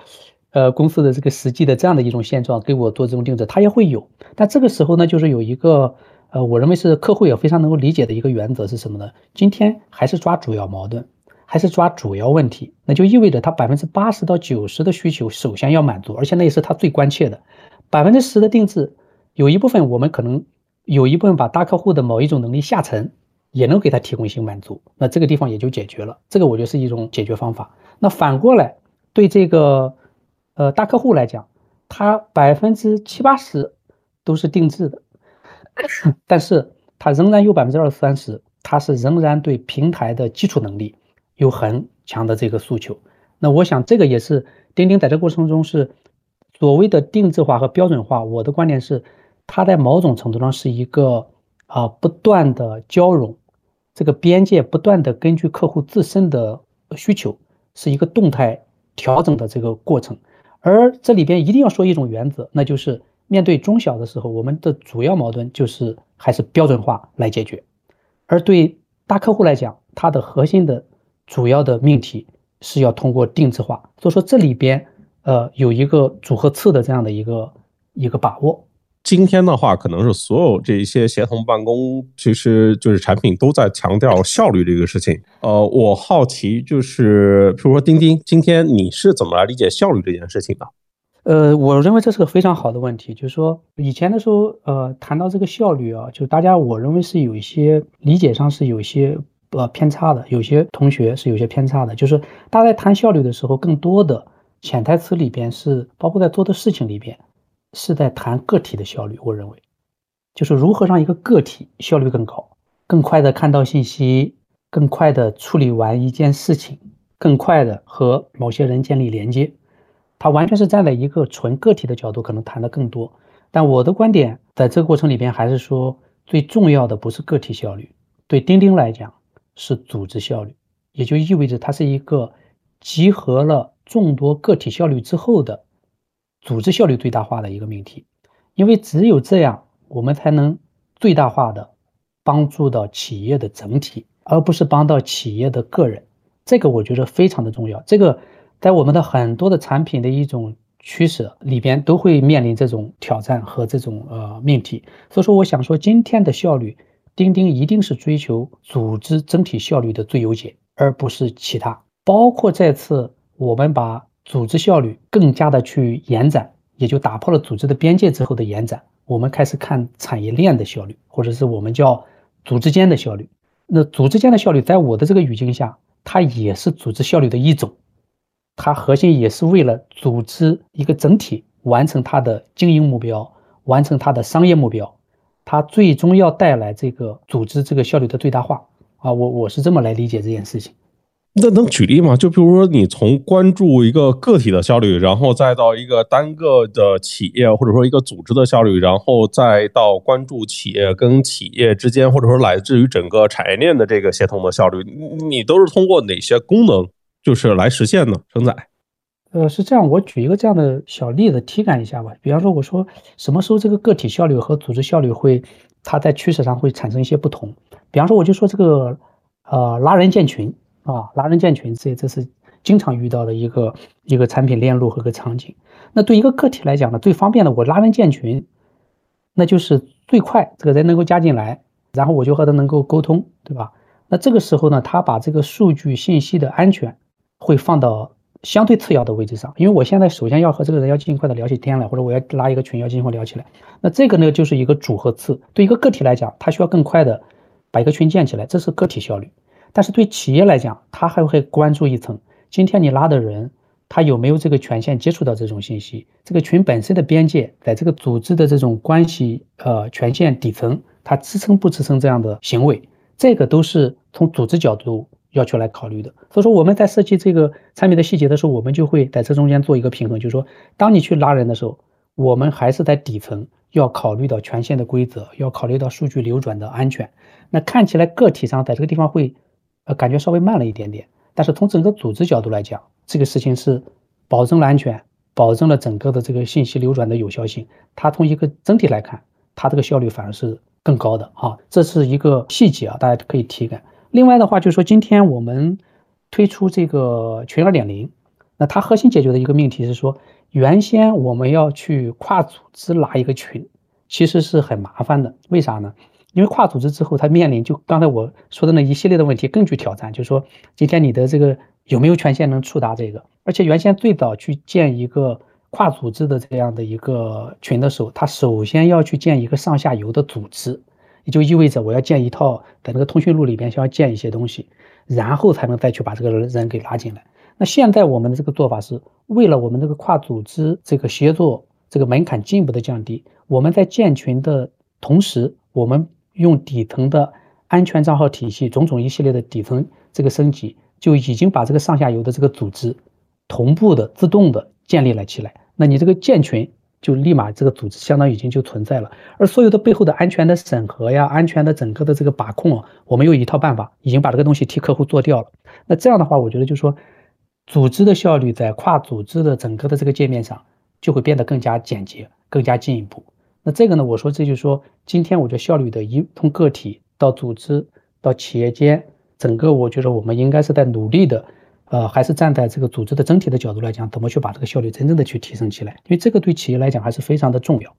Speaker 2: 呃，公司的这个实际的这样的一种现状，给我做这种定制，它也会有。但这个时候呢，就是有一个，呃，我认为是客户也非常能够理解的一个原则是什么呢？今天还是抓主要矛盾，还是抓主要问题，那就意味着他百分之八十到九十的需求首先要满足，而且那也是他最关切的。百分之十的定制，有一部分我们可能有一部分把大客户的某一种能力下沉，也能给他提供一些满足，那这个地方也就解决了。这个我觉得是一种解决方法。那反过来对这个。呃，大客户来讲，他百分之七八十都是定制的，但是它仍然有百分之二三十，它是仍然对平台的基础能力有很强的这个诉求。那我想这个也是钉钉在这过程中是所谓的定制化和标准化。我的观点是，它在某种程度上是一个啊不断的交融，这个边界不断的根据客户自身的需求是一个动态调整的这个过程。而这里边一定要说一种原则，那就是面对中小的时候，我们的主要矛盾就是还是标准化来解决；而对大客户来讲，它的核心的主要的命题是要通过定制化。所以说这里边呃有一个组合次的这样的一个一个把握。
Speaker 1: 今天的话，可能是所有这些协同办公，其实就是产品都在强调效率这个事情。呃，我好奇就是，比如说钉钉，今天你是怎么来理解效率这件事情的？
Speaker 2: 呃，我认为这是个非常好的问题。就是说，以前的时候，呃，谈到这个效率啊，就大家我认为是有一些理解上是有一些呃偏差的，有些同学是有些偏差的。就是大家在谈效率的时候，更多的潜台词里边是包括在做的事情里边。是在谈个体的效率，我认为，就是如何让一个个体效率更高，更快的看到信息，更快的处理完一件事情，更快的和某些人建立连接。他完全是站在一个纯个体的角度，可能谈的更多。但我的观点，在这个过程里边，还是说最重要的不是个体效率，对钉钉来讲是组织效率，也就意味着它是一个集合了众多个体效率之后的。组织效率最大化的一个命题，因为只有这样，我们才能最大化的帮助到企业的整体，而不是帮到企业的个人。这个我觉得非常的重要。这个在我们的很多的产品的一种取舍里边，都会面临这种挑战和这种呃命题。所以说，我想说，今天的效率，钉钉一定是追求组织整体效率的最优解，而不是其他。包括这次我们把。组织效率更加的去延展，也就打破了组织的边界之后的延展。我们开始看产业链的效率，或者是我们叫组织间的效率。那组织间的效率，在我的这个语境下，它也是组织效率的一种，它核心也是为了组织一个整体完成它的经营目标，完成它的商业目标，它最终要带来这个组织这个效率的最大化啊！我我是这么来理解这件事情。
Speaker 1: 那能举例吗？就比如说，你从关注一个个体的效率，然后再到一个单个的企业，或者说一个组织的效率，然后再到关注企业跟企业之间，或者说来自于整个产业链的这个协同的效率，你都是通过哪些功能就是来实现呢？承载？
Speaker 2: 呃，是这样，我举一个这样的小例子，体感一下吧。比方说，我说什么时候这个个体效率和组织效率会，它在趋势上会产生一些不同。比方说，我就说这个呃，拉人建群。啊，拉人建群，这这是经常遇到的一个一个产品链路和个场景。那对一个个体来讲呢，最方便的，我拉人建群，那就是最快，这个人能够加进来，然后我就和他能够沟通，对吧？那这个时候呢，他把这个数据信息的安全会放到相对次要的位置上，因为我现在首先要和这个人要尽快的聊起天来，或者我要拉一个群要尽快聊起来。那这个呢，就是一个主和次。对一个个体来讲，他需要更快的把一个群建起来，这是个体效率。但是对企业来讲，他还会关注一层：今天你拉的人，他有没有这个权限接触到这种信息？这个群本身的边界，在这个组织的这种关系呃权限底层，它支撑不支撑这样的行为？这个都是从组织角度要求来考虑的。所以说我们在设计这个产品的细节的时候，我们就会在这中间做一个平衡，就是说，当你去拉人的时候，我们还是在底层要考虑到权限的规则，要考虑到数据流转的安全。那看起来个体上在这个地方会。呃，感觉稍微慢了一点点，但是从整个组织角度来讲，这个事情是保证了安全，保证了整个的这个信息流转的有效性。它从一个整体来看，它这个效率反而是更高的啊，这是一个细节啊，大家可以体感。另外的话，就是说今天我们推出这个群二点零，那它核心解决的一个命题是说，原先我们要去跨组织拉一个群，其实是很麻烦的，为啥呢？因为跨组织之后，它面临就刚才我说的那一系列的问题更具挑战，就是说今天你的这个有没有权限能触达这个？而且原先最早去建一个跨组织的这样的一个群的时候，它首先要去建一个上下游的组织，也就意味着我要建一套在那个通讯录里边需要建一些东西，然后才能再去把这个人给拉进来。那现在我们的这个做法是为了我们这个跨组织这个协作这个门槛进一步的降低，我们在建群的。同时我们用底层的安全账号体系，种种一系列的底层这个升级，就已经把这个上下游的这个组织同步的、自动的建立了起来。那你这个建群。就立马这个组织相当于已经就存在了，而所有的背后的安全的审核呀、安全的整个的这个把控啊，我们有一套办法，已经把这个东西替客户做掉了。那这样的话，我觉得就说，组织的效率在跨组织的整个的这个界面上就会变得更加简洁、更加进一步。那这个呢，我说这就是说，今天我觉得效率的一从个体到组织到企业间，整个我觉得我们应该是在努力的。呃，还是站在这个组织的整体的角度来讲，怎么去把这个效率真正的去提升起来？因为这个对企业来讲还是非常的重要。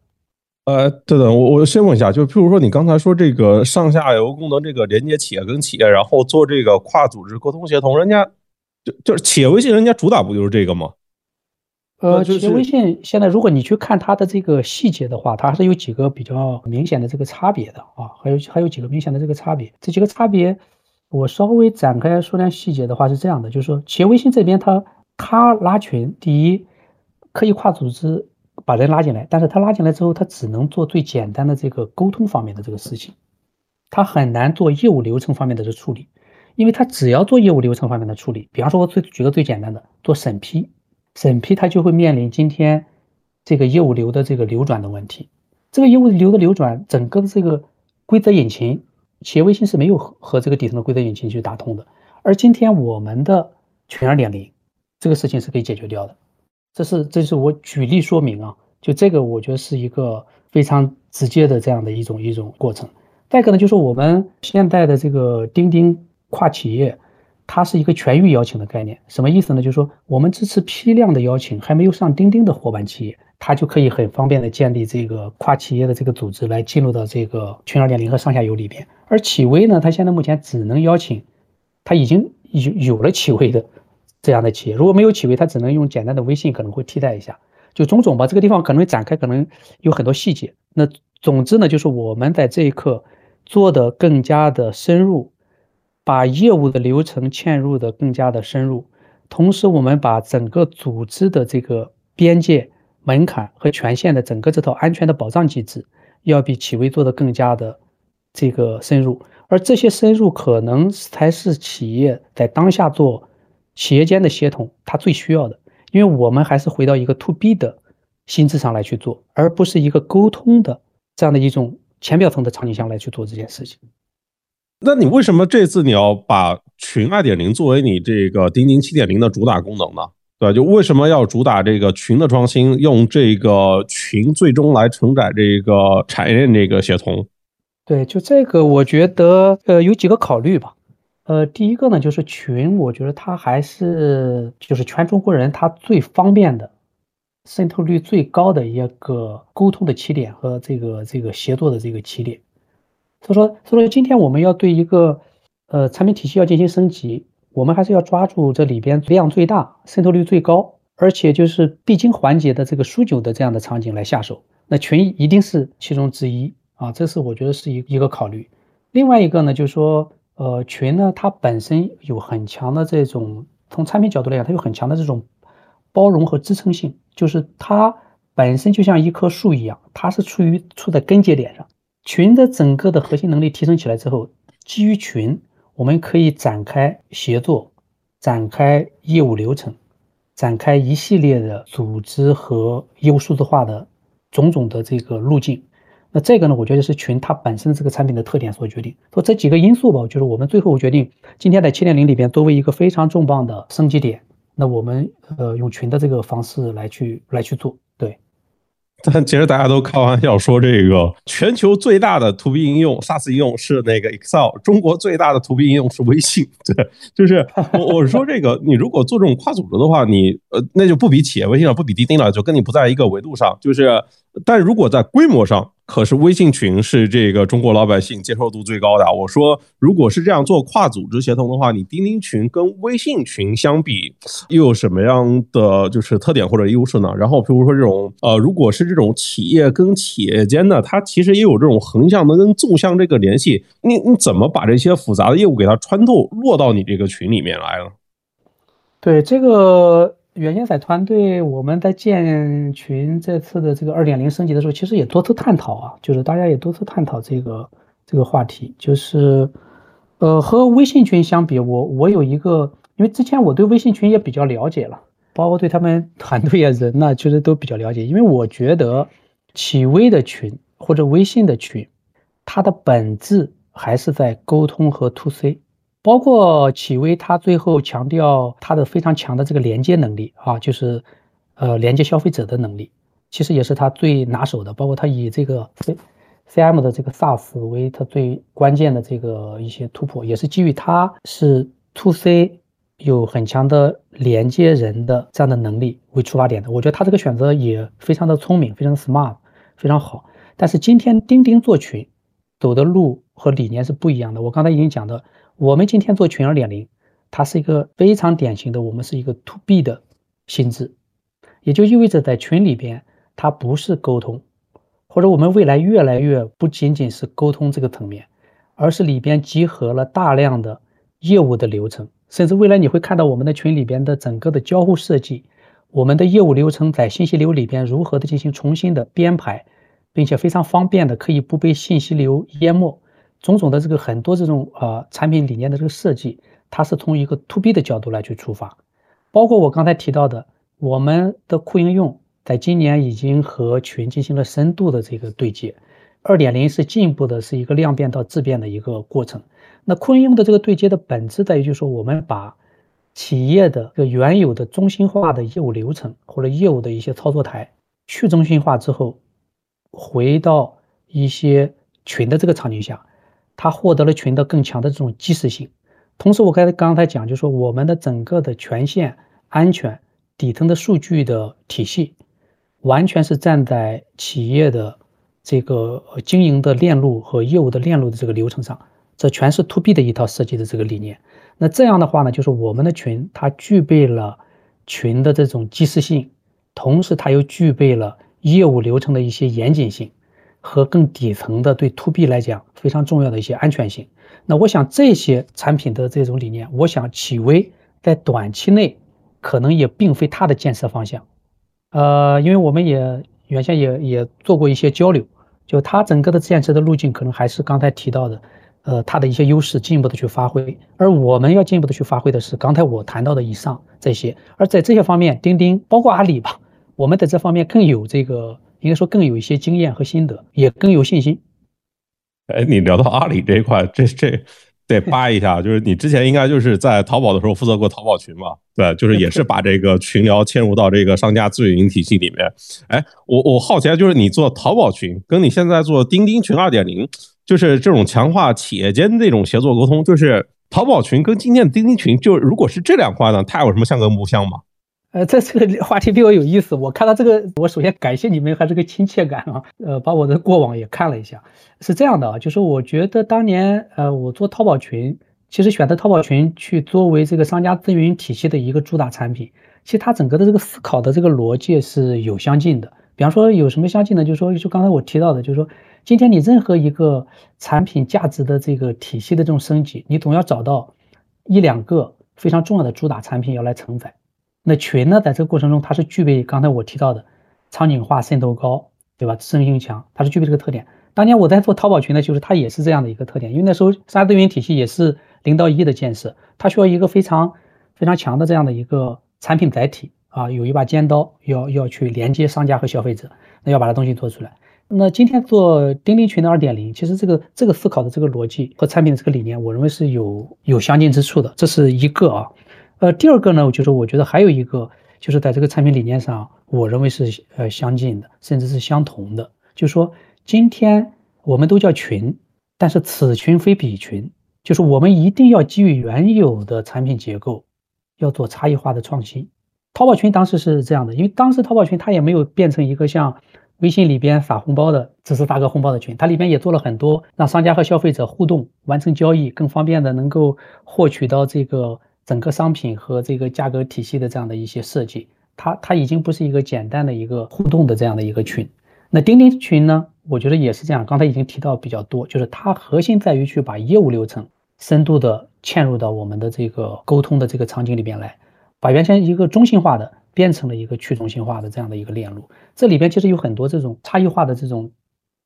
Speaker 1: 呃，对的，我我先问一下，就譬如说你刚才说这个上下游功能，这个连接企业跟企业，然后做这个跨组织沟通协同，人家就就是企业微信，人家主打不就是这个吗？
Speaker 2: 呃，企业微信现在如果你去看它的这个细节的话，它还是有几个比较明显的这个差别的啊，还有还有几个明显的这个差别，这几个差别。我稍微展开说点细节的话是这样的，就是说企业微信这边它它拉群，第一可以跨组织把人拉进来，但是它拉进来之后，它只能做最简单的这个沟通方面的这个事情，它很难做业务流程方面的这处理，因为它只要做业务流程方面的处理，比方说我最举个最简单的做审批，审批它就会面临今天这个业务流的这个流转的问题，这个业务流的流转，整个的这个规则引擎。企业微信是没有和和这个底层的规则引擎去打通的，而今天我们的群二点零这个事情是可以解决掉的，这是这是我举例说明啊，就这个我觉得是一个非常直接的这样的一种一种过程。再一个呢，就是我们现在的这个钉钉跨企业，它是一个全域邀请的概念，什么意思呢？就是说我们支持批量的邀请，还没有上钉钉的伙伴企业。它就可以很方便的建立这个跨企业的这个组织，来进入到这个群二点零和上下游里边。而企微呢，它现在目前只能邀请，它已经有有了企微的这样的企业，如果没有企微，它只能用简单的微信可能会替代一下。就种种吧，这个地方可能展开，可能有很多细节。那总之呢，就是我们在这一刻做的更加的深入，把业务的流程嵌入的更加的深入，同时我们把整个组织的这个边界。门槛和权限的整个这套安全的保障机制，要比企微做的更加的这个深入，而这些深入可能才是企业在当下做企业间的协同，它最需要的，因为我们还是回到一个 to B 的心智上来去做，而不是一个沟通的这样的一种浅表层的场景下来去做这件事情。
Speaker 1: 那你为什么这次你要把群二点零作为你这个钉钉七点零的主打功能呢？对，就为什么要主打这个群的创新，用这个群最终来承载这个产业链这个协同？
Speaker 2: 对，就这个，我觉得呃有几个考虑吧。呃，第一个呢，就是群，我觉得它还是就是全中国人他最方便的、渗透率最高的一个沟通的起点和这个这个协作的这个起点。所以说，所以说今天我们要对一个呃产品体系要进行升级。我们还是要抓住这里边量最大、渗透率最高，而且就是必经环节的这个枢纽的这样的场景来下手。那群一定是其中之一啊，这是我觉得是一一个考虑。另外一个呢，就是说，呃，群呢它本身有很强的这种从产品角度来讲，它有很强的这种包容和支撑性，就是它本身就像一棵树一样，它是处于处在根节点上。群的整个的核心能力提升起来之后，基于群。我们可以展开协作，展开业务流程，展开一系列的组织和业务数字化的种种的这个路径。那这个呢，我觉得是群它本身这个产品的特点所决定。说这几个因素吧，就是我们最后决定今天在七点零里边作为一个非常重磅的升级点，那我们呃用群的这个方式来去来去做。
Speaker 1: 但其实大家都开玩笑说，这个全球最大的 To B 应用 SaaS 应用是那个 Excel，中国最大的 To B 应用是微信。对，就是我我说这个，你如果做这种跨组织的话，你呃那就不比企业微信了，不比钉钉了，就跟你不在一个维度上。就是，但如果在规模上，可是微信群是这个中国老百姓接受度最高的。我说，如果是这样做跨组织协同的话，你钉钉群跟微信群相比，又有什么样的就是特点或者优势呢？然后，比如说这种呃，如果是这种企业跟企业间的，它其实也有这种横向的跟纵向这个联系，你你怎么把这些复杂的业务给它穿透落到你这个群里面来了？
Speaker 2: 对这个远先彩团队我们在建群这次的这个二点零升级的时候，其实也多次探讨啊，就是大家也多次探讨这个这个话题，就是呃和微信群相比，我我有一个，因为之前我对微信群也比较了解了，包括对他们 团队啊人呐，其实都比较了解，因为我觉得企微的群或者微信的群，它的本质还是在沟通和 to C。包括企微，它最后强调它的非常强的这个连接能力啊，就是呃连接消费者的能力，其实也是它最拿手的。包括它以这个 C C M 的这个 SaaS 为它最关键的这个一些突破，也是基于它是 To C 有很强的连接人的这样的能力为出发点的。我觉得它这个选择也非常的聪明，非常 smart，非常好。但是今天钉钉做群走的路和理念是不一样的。我刚才已经讲的。我们今天做群二点零，它是一个非常典型的，我们是一个 to B 的心智，也就意味着在群里边，它不是沟通，或者我们未来越来越不仅仅是沟通这个层面，而是里边集合了大量的业务的流程，甚至未来你会看到我们的群里边的整个的交互设计，我们的业务流程在信息流里边如何的进行重新的编排，并且非常方便的可以不被信息流淹没。种种的这个很多这种呃产品理念的这个设计，它是从一个 to B 的角度来去出发，包括我刚才提到的，我们的库应用在今年已经和群进行了深度的这个对接，二点零是进一步的是一个量变到质变的一个过程。那库应用的这个对接的本质在于，就是说我们把企业的这个原有的中心化的业务流程或者业务的一些操作台去中心化之后，回到一些群的这个场景下。它获得了群的更强的这种即时性，同时我刚才刚才讲，就是说我们的整个的权限安全底层的数据的体系，完全是站在企业的这个经营的链路和业务的链路的这个流程上，这全是 to B 的一套设计的这个理念。那这样的话呢，就是我们的群它具备了群的这种即时性，同时它又具备了业务流程的一些严谨性。和更底层的对 to B 来讲非常重要的一些安全性，那我想这些产品的这种理念，我想企微在短期内可能也并非它的建设方向，呃，因为我们也原先也也做过一些交流，就它整个的建设的路径可能还是刚才提到的，呃，它的一些优势进一步的去发挥，而我们要进一步的去发挥的是刚才我谈到的以上这些，而在这些方面，钉钉包括阿里吧，我们在这方面更有这个。应该说更有一些经验和心得，也更有信心。
Speaker 1: 哎，你聊到阿里这一块，这这得扒一下，就是你之前应该就是在淘宝的时候负责过淘宝群嘛？对，就是也是把这个群聊嵌入到这个商家自运营体系里面。哎，我我好奇啊，就是你做淘宝群，跟你现在做钉钉群二点零，就是这种强化企业间这种协作沟通，就是淘宝群跟今天的钉钉群，就如果是这两块呢，它有什么相跟不相吗？
Speaker 2: 呃，这这个话题比较有意思。我看到这个，我首先感谢你们，还是个亲切感啊。呃，把我的过往也看了一下，是这样的啊，就是我觉得当年呃，我做淘宝群，其实选择淘宝群去作为这个商家咨询体系的一个主打产品，其实它整个的这个思考的这个逻辑是有相近的。比方说有什么相近的，就是说就刚才我提到的，就是说今天你任何一个产品价值的这个体系的这种升级，你总要找到一两个非常重要的主打产品要来承载。那群呢，在这个过程中，它是具备刚才我提到的场景化渗透高，对吧？适应性强，它是具备这个特点。当年我在做淘宝群呢，就是它也是这样的一个特点。因为那时候商家运营体系也是零到一的建设，它需要一个非常非常强的这样的一个产品载体啊，有一把尖刀要要去连接商家和消费者，那要把它东西做出来。那今天做钉钉群的二点零，其实这个这个思考的这个逻辑和产品的这个理念，我认为是有有相近之处的，这是一个啊。呃，第二个呢，就是我觉得还有一个，就是在这个产品理念上，我认为是呃相近的，甚至是相同的。就说，今天我们都叫群，但是此群非彼群，就是我们一定要基于原有的产品结构，要做差异化的创新。淘宝群当时是这样的，因为当时淘宝群它也没有变成一个像微信里边发红包的，只是发个红包的群，它里边也做了很多让商家和消费者互动、完成交易更方便的，能够获取到这个。整个商品和这个价格体系的这样的一些设计，它它已经不是一个简单的一个互动的这样的一个群。那钉钉群呢，我觉得也是这样。刚才已经提到比较多，就是它核心在于去把业务流程深度的嵌入到我们的这个沟通的这个场景里边来，把原先一个中心化的变成了一个去中心化的这样的一个链路。这里边其实有很多这种差异化的这种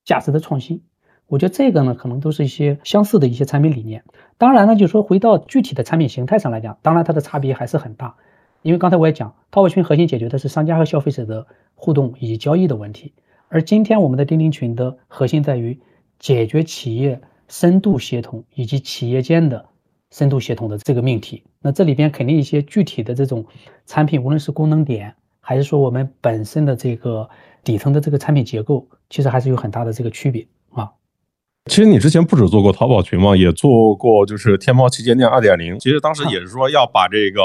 Speaker 2: 价值的创新。我觉得这个呢，可能都是一些相似的一些产品理念。当然呢，就说回到具体的产品形态上来讲，当然它的差别还是很大。因为刚才我也讲，淘宝群核心解决的是商家和消费者的互动以及交易的问题，而今天我们的钉钉群的核心在于解决企业深度协同以及企业间的深度协同的这个命题。那这里边肯定一些具体的这种产品，无论是功能点，还是说我们本身的这个底层的这个产品结构，其实还是有很大的这个区别啊。
Speaker 1: 其实你之前不止做过淘宝群嘛，也做过就是天猫旗舰店二点零。其实当时也是说要把这个。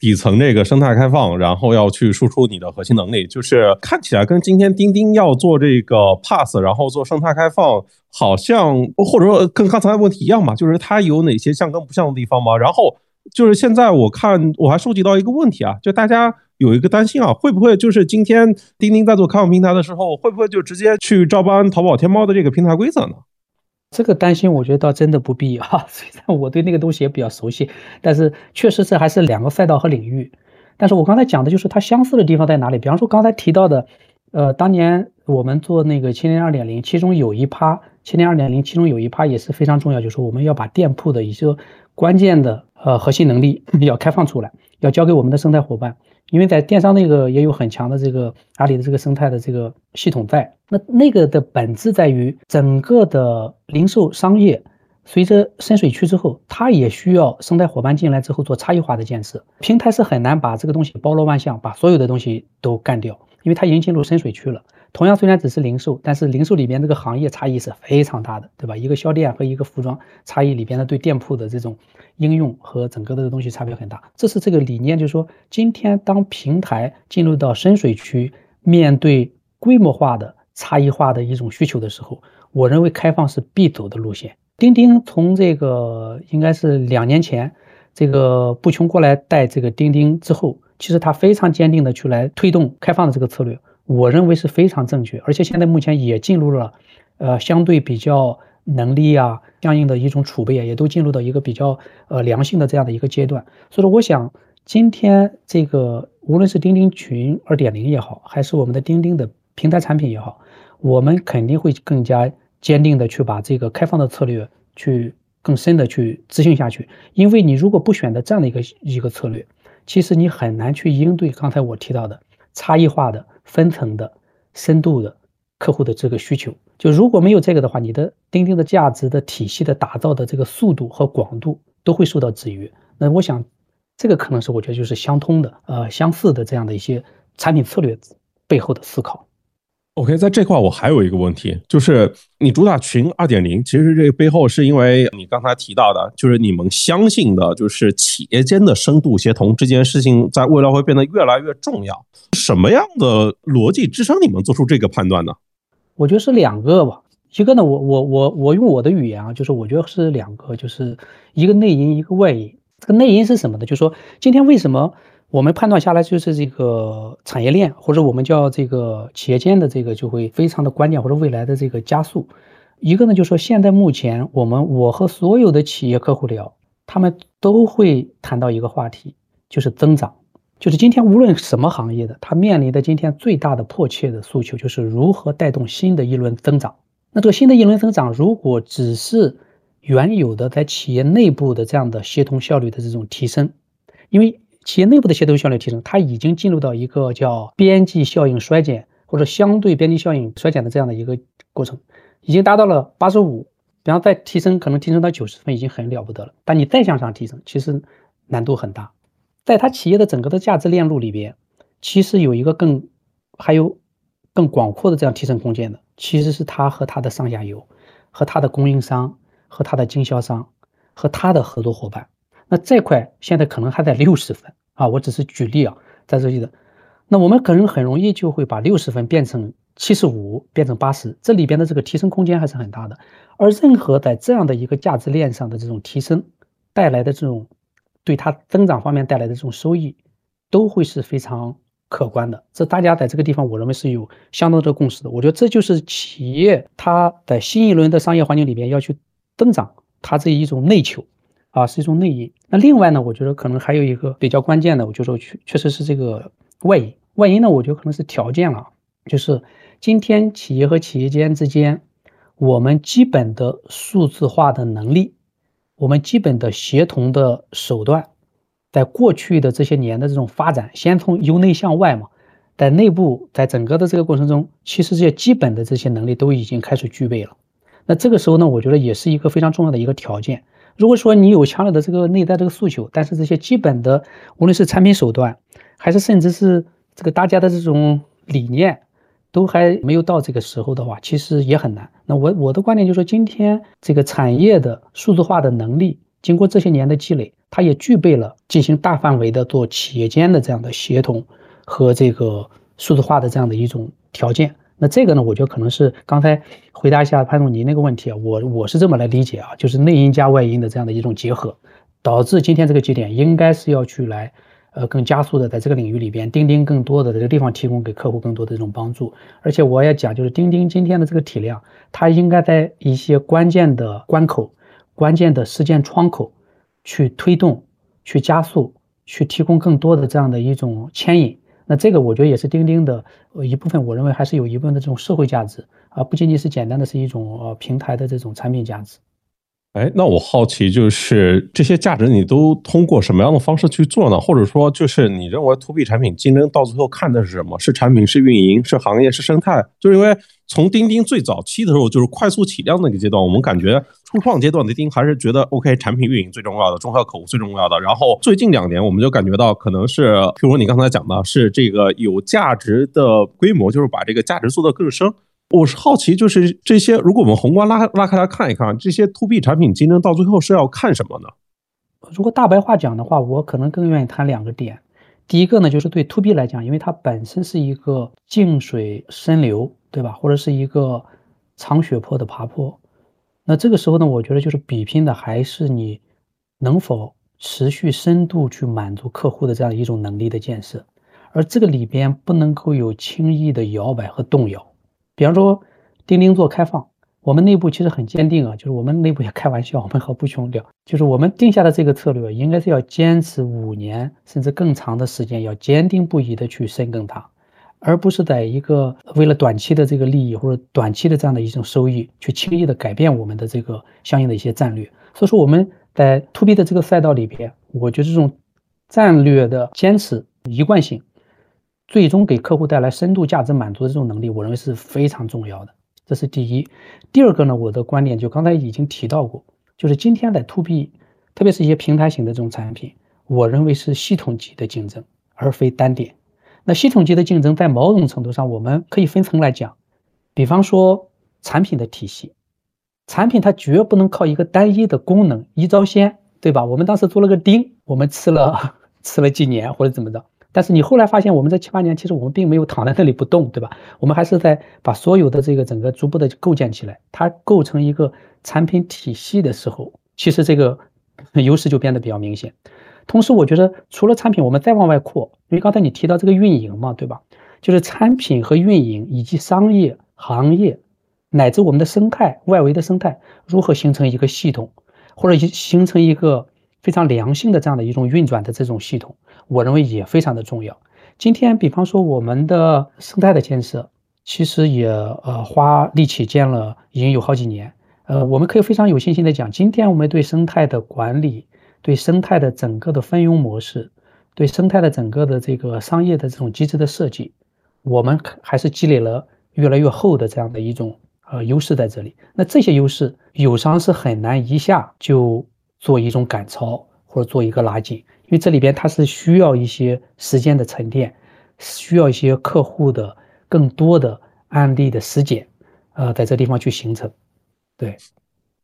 Speaker 1: 底层这个生态开放，然后要去输出你的核心能力，就是看起来跟今天钉钉要做这个 pass，然后做生态开放，好像或者说跟刚才的问题一样嘛，就是它有哪些像跟不像的地方吗？然后就是现在我看我还收集到一个问题啊，就大家有一个担心啊，会不会就是今天钉钉在做开放平台的时候，会不会就直接去照搬淘宝天猫的这个平台规则呢？
Speaker 2: 这个担心，我觉得倒真的不必哈。虽然我对那个东西也比较熟悉，但是确实是还是两个赛道和领域。但是我刚才讲的就是它相似的地方在哪里？比方说刚才提到的，呃，当年我们做那个千年二点零，其中有一趴千年二点零，其中有一趴也是非常重要，就是我们要把店铺的一些关键的呃核心能力 要开放出来，要交给我们的生态伙伴。因为在电商那个也有很强的这个阿里的这个生态的这个系统在，那那个的本质在于整个的零售商业随着深水区之后，它也需要生态伙伴进来之后做差异化的建设。平台是很难把这个东西包罗万象，把所有的东西都干掉，因为它已经进入深水区了。同样，虽然只是零售，但是零售里边这个行业差异是非常大的，对吧？一个销店和一个服装差异里边的对店铺的这种应用和整个的东西差别很大。这是这个理念，就是说，今天当平台进入到深水区，面对规模化的差异化的一种需求的时候，我认为开放是必走的路线。钉钉从这个应该是两年前，这个不穷过来带这个钉钉之后，其实他非常坚定的去来推动开放的这个策略。我认为是非常正确，而且现在目前也进入了，呃，相对比较能力啊，相应的一种储备啊，也都进入到一个比较呃良性的这样的一个阶段。所以说，我想今天这个无论是钉钉群二点零也好，还是我们的钉钉的平台产品也好，我们肯定会更加坚定的去把这个开放的策略去更深的去执行下去。因为你如果不选择这样的一个一个策略，其实你很难去应对刚才我提到的差异化的。分层的、深度的客户的这个需求，就如果没有这个的话，你的钉钉的价值的体系的打造的这个速度和广度都会受到制约。那我想，这个可能是我觉得就是相通的、呃相似的这样的一些产品策略背后的思考。
Speaker 1: OK，在这块我还有一个问题，就是你主打群二点零，其实这个背后是因为你刚才提到的，就是你们相信的，就是企业间的深度协同这件事情，在未来会变得越来越重要。什么样的逻辑支撑你们做出这个判断呢？
Speaker 2: 我觉得是两个吧，一个呢，我我我我用我的语言啊，就是我觉得是两个，就是一个内因，一个外因。这个内因是什么呢？就是说今天为什么？我们判断下来就是这个产业链，或者我们叫这个企业间的这个就会非常的关键，或者未来的这个加速。一个呢，就是说现在目前我们我和所有的企业客户聊，他们都会谈到一个话题，就是增长。就是今天无论什么行业的，他面临的今天最大的迫切的诉求就是如何带动新的一轮增长。那这个新的一轮增长，如果只是原有的在企业内部的这样的协同效率的这种提升，因为企业内部的协同效率提升，它已经进入到一个叫边际效应衰减或者相对边际效应衰减的这样的一个过程，已经达到了八十五，然后再提升，可能提升到九十分已经很了不得了。但你再向上提升，其实难度很大。在它企业的整个的价值链路里边，其实有一个更还有更广阔的这样提升空间的，其实是它和它的上下游、和它的供应商、和它的经销商、和它的合作伙伴。那这块现在可能还在六十分啊，我只是举例啊，在这里的，那我们可能很容易就会把六十分变成七十五，变成八十，这里边的这个提升空间还是很大的。而任何在这样的一个价值链上的这种提升带来的这种对它增长方面带来的这种收益，都会是非常可观的。这大家在这个地方，我认为是有相当的共识的。我觉得这就是企业它在新一轮的商业环境里边要去增长，它这一种内求。啊，是一种内因。那另外呢，我觉得可能还有一个比较关键的，我就说确确实是这个外因，外因呢，我觉得可能是条件了，就是今天企业和企业间之间，我们基本的数字化的能力，我们基本的协同的手段，在过去的这些年的这种发展，先从由内向外嘛，在内部，在整个的这个过程中，其实这些基本的这些能力都已经开始具备了。那这个时候呢，我觉得也是一个非常重要的一个条件。如果说你有强烈的这个内在这个诉求，但是这些基本的，无论是产品手段，还是甚至是这个大家的这种理念，都还没有到这个时候的话，其实也很难。那我我的观点就是说，今天这个产业的数字化的能力，经过这些年的积累，它也具备了进行大范围的做企业间的这样的协同和这个数字化的这样的一种条件。那这个呢，我觉得可能是刚才回答一下潘总您那个问题啊，我我是这么来理解啊，就是内因加外因的这样的一种结合，导致今天这个节点应该是要去来，呃，更加速的在这个领域里边，钉钉更多的这个地方提供给客户更多的这种帮助。而且我也讲，就是钉钉今天的这个体量，它应该在一些关键的关口、关键的事件窗口去推动、去加速、去提供更多的这样的一种牵引。那这个我觉得也是钉钉的一部分，我认为还是有一部分的这种社会价值而，不仅仅是简单的是一种呃平台的这种产品价值。
Speaker 1: 哎，那我好奇就是这些价值你都通过什么样的方式去做呢？或者说就是你认为 to B 产品竞争到最后看的是什么？是产品？是运营？是行业？是生态？就是因为。从钉钉最早期的时候，就是快速起量那个阶段，我们感觉初创阶段的钉还是觉得 OK，产品运营最重要的，中小客户最重要的。然后最近两年，我们就感觉到可能是，譬如你刚才讲的，是这个有价值的规模，就是把这个价值做得更深。我是好奇，就是这些，如果我们宏观拉拉开来看一看，这些 To B 产品竞争到最后是要看什么呢？
Speaker 2: 如果大白话讲的话，我可能更愿意谈两个点。第一个呢，就是对 To B 来讲，因为它本身是一个静水深流。对吧？或者是一个长血坡的爬坡，那这个时候呢，我觉得就是比拼的还是你能否持续深度去满足客户的这样一种能力的建设，而这个里边不能够有轻易的摇摆和动摇。比方说，钉钉做开放，我们内部其实很坚定啊，就是我们内部也开玩笑，我们和不穷聊，就是我们定下的这个策略，应该是要坚持五年甚至更长的时间，要坚定不移的去深耕它。而不是在一个为了短期的这个利益或者短期的这样的一种收益，去轻易的改变我们的这个相应的一些战略。所以说我们在 to B 的这个赛道里边，我觉得这种战略的坚持、一贯性，最终给客户带来深度价值满足的这种能力，我认为是非常重要的。这是第一。第二个呢，我的观点就刚才已经提到过，就是今天的 to B，特别是一些平台型的这种产品，我认为是系统级的竞争，而非单点。那系统级的竞争，在某种程度上，我们可以分层来讲，比方说产品的体系，产品它绝不能靠一个单一的功能一招鲜，对吧？我们当时做了个钉，我们吃了 吃了几年或者怎么着，但是你后来发现，我们这七八年其实我们并没有躺在那里不动，对吧？我们还是在把所有的这个整个逐步的构建起来，它构成一个产品体系的时候，其实这个 优势就变得比较明显。同时，我觉得除了产品，我们再往外扩，因为刚才你提到这个运营嘛，对吧？就是产品和运营以及商业、行业乃至我们的生态外围的生态如何形成一个系统，或者形成一个非常良性的这样的一种运转的这种系统，我认为也非常的重要。今天，比方说我们的生态的建设，其实也呃花力气建了已经有好几年，呃，我们可以非常有信心的讲，今天我们对生态的管理。对生态的整个的分佣模式，对生态的整个的这个商业的这种机制的设计，我们还是积累了越来越厚的这样的一种呃优势在这里。那这些优势，友商是很难一下就做一种赶超或者做一个拉近，因为这里边它是需要一些时间的沉淀，需要一些客户的更多的案例的实践，呃，在这地方去形成，对。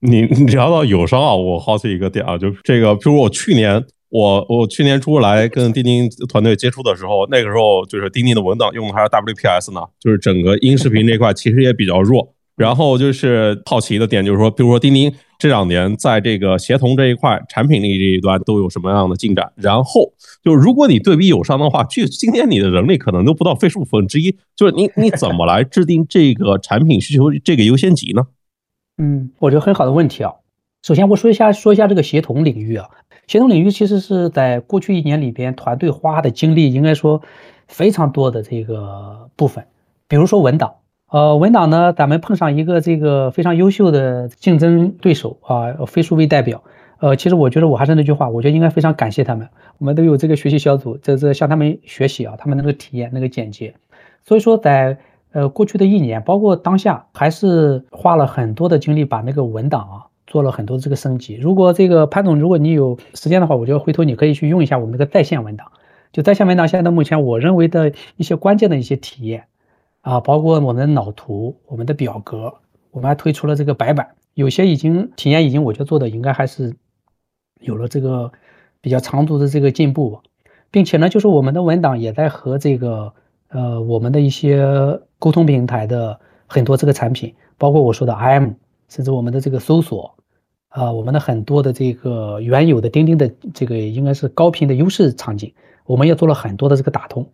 Speaker 1: 你聊到友商啊，我好奇一个点啊，就是这个，比如我去年我我去年初来跟钉钉团队接触的时候，那个时候就是钉钉的文档用的还是 WPS 呢，就是整个音视频这块其实也比较弱。然后就是好奇的点就是说，比如说钉钉这两年在这个协同这一块、产品力这一端都有什么样的进展？然后就如果你对比友商的话，就今天你的人力可能都不到非数分之一，就是你你怎么来制定这个产品需求这个优先级呢？
Speaker 2: 嗯，我觉得很好的问题啊。首先，我说一下说一下这个协同领域啊。协同领域其实是在过去一年里边，团队花的精力应该说非常多的这个部分，比如说文档，呃，文档呢，咱们碰上一个这个非常优秀的竞争对手啊，飞书为代表，呃，其实我觉得我还是那句话，我觉得应该非常感谢他们，我们都有这个学习小组，这这向他们学习啊，他们那个体验那个简洁，所以说在呃过去的一年，包括当下，还是花了很多的精力把那个文档啊。做了很多这个升级。如果这个潘总，如果你有时间的话，我觉得回头你可以去用一下我们这个在线文档。就在线文档，现在目前我认为的一些关键的一些体验啊，包括我们的脑图、我们的表格，我们还推出了这个白板，有些已经体验已经，我觉得做的应该还是有了这个比较长足的这个进步，并且呢，就是我们的文档也在和这个呃我们的一些沟通平台的很多这个产品，包括我说的 IM。甚至我们的这个搜索，啊，我们的很多的这个原有的钉钉的这个应该是高频的优势场景，我们也做了很多的这个打通，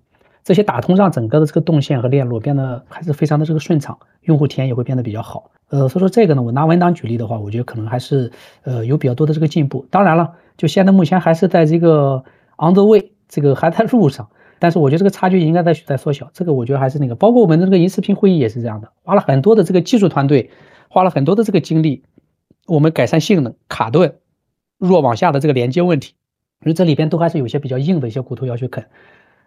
Speaker 2: 这些打通让整个的这个动线和链路变得还是非常的这个顺畅，用户体验也会变得比较好。呃，所以说这个呢，我拿文档举例的话，我觉得可能还是呃有比较多的这个进步。当然了，就现在目前还是在这个 on the way，这个还在路上，但是我觉得这个差距应该在在缩小。这个我觉得还是那个，包括我们的这个银视频会议也是这样的，花了很多的这个技术团队。花了很多的这个精力，我们改善性能、卡顿、弱往下的这个连接问题，因为这里边都还是有些比较硬的一些骨头要去啃。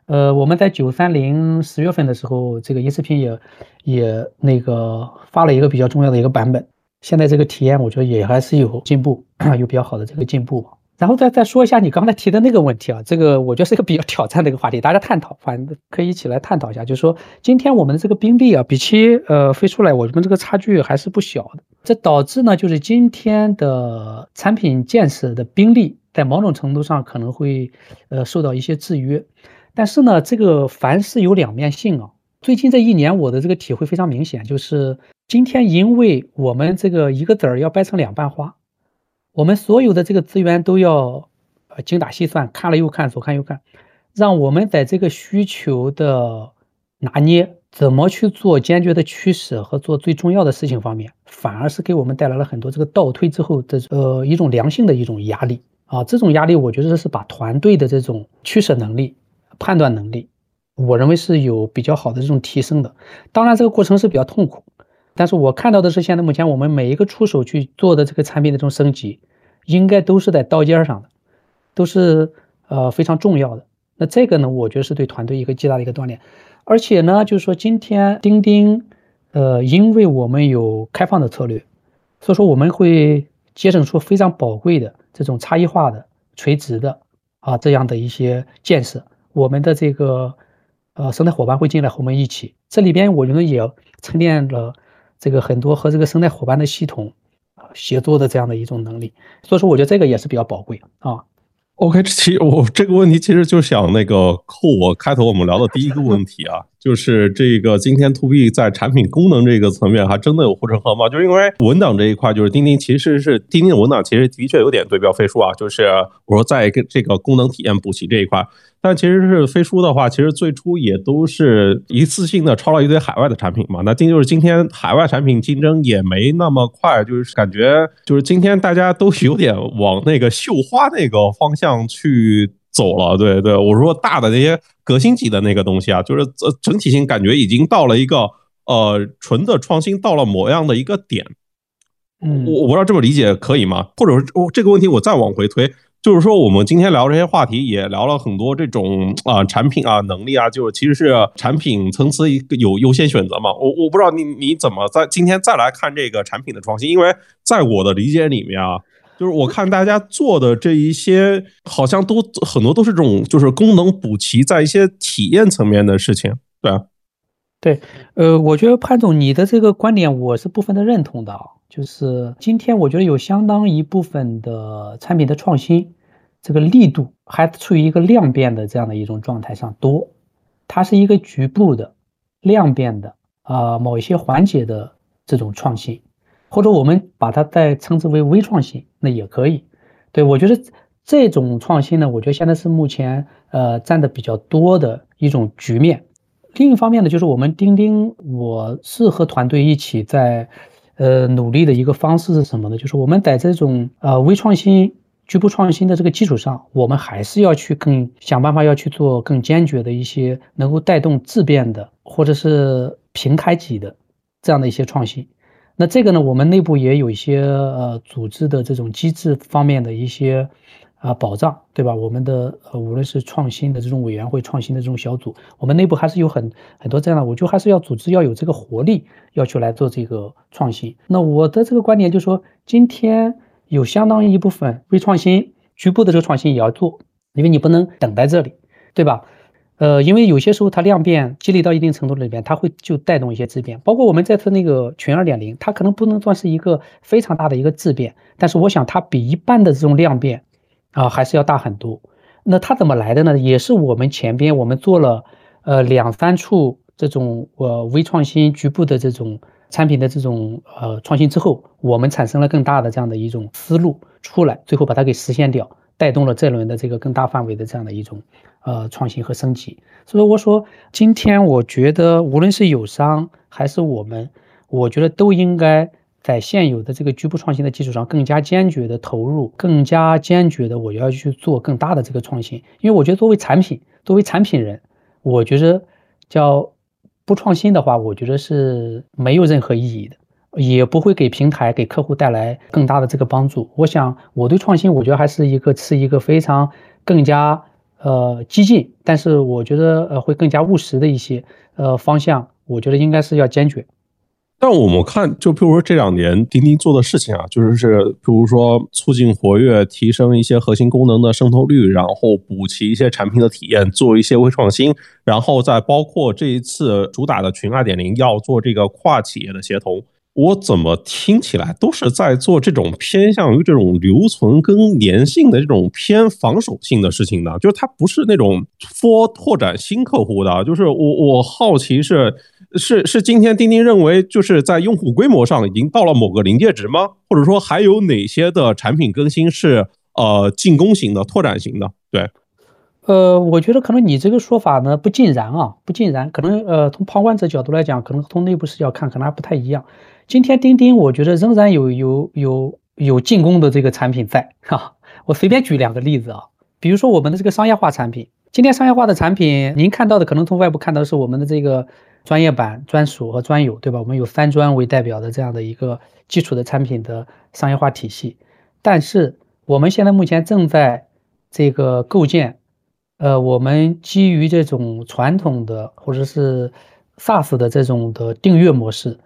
Speaker 2: 呃，我们在九三零十月份的时候，这个音视频也也那个发了一个比较重要的一个版本，现在这个体验我觉得也还是有进步，有比较好的这个进步。然后再再说一下你刚才提的那个问题啊，这个我觉得是一个比较挑战的一个话题，大家探讨，反正可以一起来探讨一下。就是说，今天我们的这个兵力啊，比起呃飞出来，我们这个差距还是不小的。这导致呢，就是今天的产品建设的兵力，在某种程度上可能会呃受到一些制约。但是呢，这个凡事有两面性啊。最近这一年，我的这个体会非常明显，就是今天因为我们这个一个籽儿要掰成两半花。我们所有的这个资源都要精打细算，看了又看，左看右看，让我们在这个需求的拿捏，怎么去做坚决的取舍和做最重要的事情方面，反而是给我们带来了很多这个倒退之后的呃一种良性的一种压力啊。这种压力，我觉得是把团队的这种取舍能力、判断能力，我认为是有比较好的这种提升的。当然，这个过程是比较痛苦。但是我看到的是，现在目前我们每一个出手去做的这个产品的这种升级，应该都是在刀尖上的，都是呃非常重要的。那这个呢，我觉得是对团队一个极大的一个锻炼。而且呢，就是说今天钉钉，呃，因为我们有开放的策略，所以说我们会节省出非常宝贵的这种差异化的、垂直的啊这样的一些建设。我们的这个呃生态伙伴会进来和我们一起，这里边我觉得也沉淀了。这个很多和这个生态伙伴的系统啊协作的这样的一种能力，所以说我觉得这个也是比较宝贵啊。
Speaker 1: OK，其实我这个问题其实就想那个扣我开头我们聊的第一个问题啊。就是这个今天 to B 在产品功能这个层面还真的有护城河吗？就是因为文档这一块，就是钉钉其实是钉钉的文档，其实的确有点对标飞书啊。就是我说在这个功能体验补齐这一块，但其实是飞书的话，其实最初也都是一次性的抄了一堆海外的产品嘛。那今就是今天海外产品竞争也没那么快，就是感觉就是今天大家都有点往那个绣花那个方向去。走了，对对，我说大的那些革新级的那个东西啊，就是呃整体性感觉已经到了一个呃纯的创新到了某样的一个点，
Speaker 2: 嗯，
Speaker 1: 我我不知道这么理解可以吗？或者说我这个问题我再往回推，就是说我们今天聊这些话题也聊了很多这种啊产品啊能力啊，就是其实是产品层次有优先选择嘛。我我不知道你你怎么在今天再来看这个产品的创新，因为在我的理解里面啊。就是我看大家做的这一些，好像都很多都是这种，就是功能补齐在一些体验层面的事情，对啊，
Speaker 2: 对，呃，我觉得潘总你的这个观点我是部分的认同的，就是今天我觉得有相当一部分的产品的创新，这个力度还处于一个量变的这样的一种状态上多，它是一个局部的量变的啊某一些环节的这种创新。或者我们把它再称之为微创新，那也可以。对我觉得这种创新呢，我觉得现在是目前呃占的比较多的一种局面。另一方面呢，就是我们钉钉，我是和团队一起在呃努力的一个方式是什么呢？就是我们在这种呃微创新局部创新的这个基础上，我们还是要去更想办法要去做更坚决的一些能够带动质变的或者是平台级的这样的一些创新。那这个呢，我们内部也有一些呃组织的这种机制方面的一些啊保障，对吧？我们的呃无论是创新的这种委员会、创新的这种小组，我们内部还是有很很多这样的，我就还是要组织要有这个活力，要去来做这个创新。那我的这个观点就是说，今天有相当一部分微创新、局部的这个创新也要做，因为你不能等在这里，对吧？呃，因为有些时候它量变积累到一定程度里边，它会就带动一些质变。包括我们这次那个群二点零，它可能不能算是一个非常大的一个质变，但是我想它比一般的这种量变啊还是要大很多。那它怎么来的呢？也是我们前边我们做了呃两三处这种呃微创新局部的这种产品的这种呃创新之后，我们产生了更大的这样的一种思路出来，最后把它给实现掉，带动了这轮的这个更大范围的这样的一种。呃，创新和升级，所以我说，今天我觉得，无论是友商还是我们，我觉得都应该在现有的这个局部创新的基础上，更加坚决的投入，更加坚决的我要去做更大的这个创新。因为我觉得，作为产品，作为产品人，我觉得叫不创新的话，我觉得是没有任何意义的，也不会给平台、给客户带来更大的这个帮助。我想，我对创新，我觉得还是一个是一个非常更加。呃，激进，但是我觉得呃会更加务实的一些呃方向，我觉得应该是要坚决。
Speaker 1: 但我们看，就譬如说这两年钉钉做的事情啊，就是是譬如说促进活跃，提升一些核心功能的渗透率，然后补齐一些产品的体验，做一些微创新，然后再包括这一次主打的群二点零要做这个跨企业的协同。我怎么听起来都是在做这种偏向于这种留存跟粘性的这种偏防守性的事情呢？就是它不是那种 for 拓展新客户的。就是我我好奇是是是今天钉钉认为就是在用户规模上已经到了某个临界值吗？或者说还有哪些的产品更新是呃进攻型的、拓展型的？对，
Speaker 2: 呃，我觉得可能你这个说法呢不尽然啊，不尽然。可能呃从旁观者角度来讲，可能从内部视角看可能还不太一样。今天钉钉，我觉得仍然有有有有进攻的这个产品在哈。我随便举两个例子啊，比如说我们的这个商业化产品，今天商业化的产品，您看到的可能从外部看到的是我们的这个专业版、专属和专有，对吧？我们有三专为代表的这样的一个基础的产品的商业化体系。但是我们现在目前正在这个构建，呃，我们基于这种传统的或者是 SaaS 的这种的订阅模式。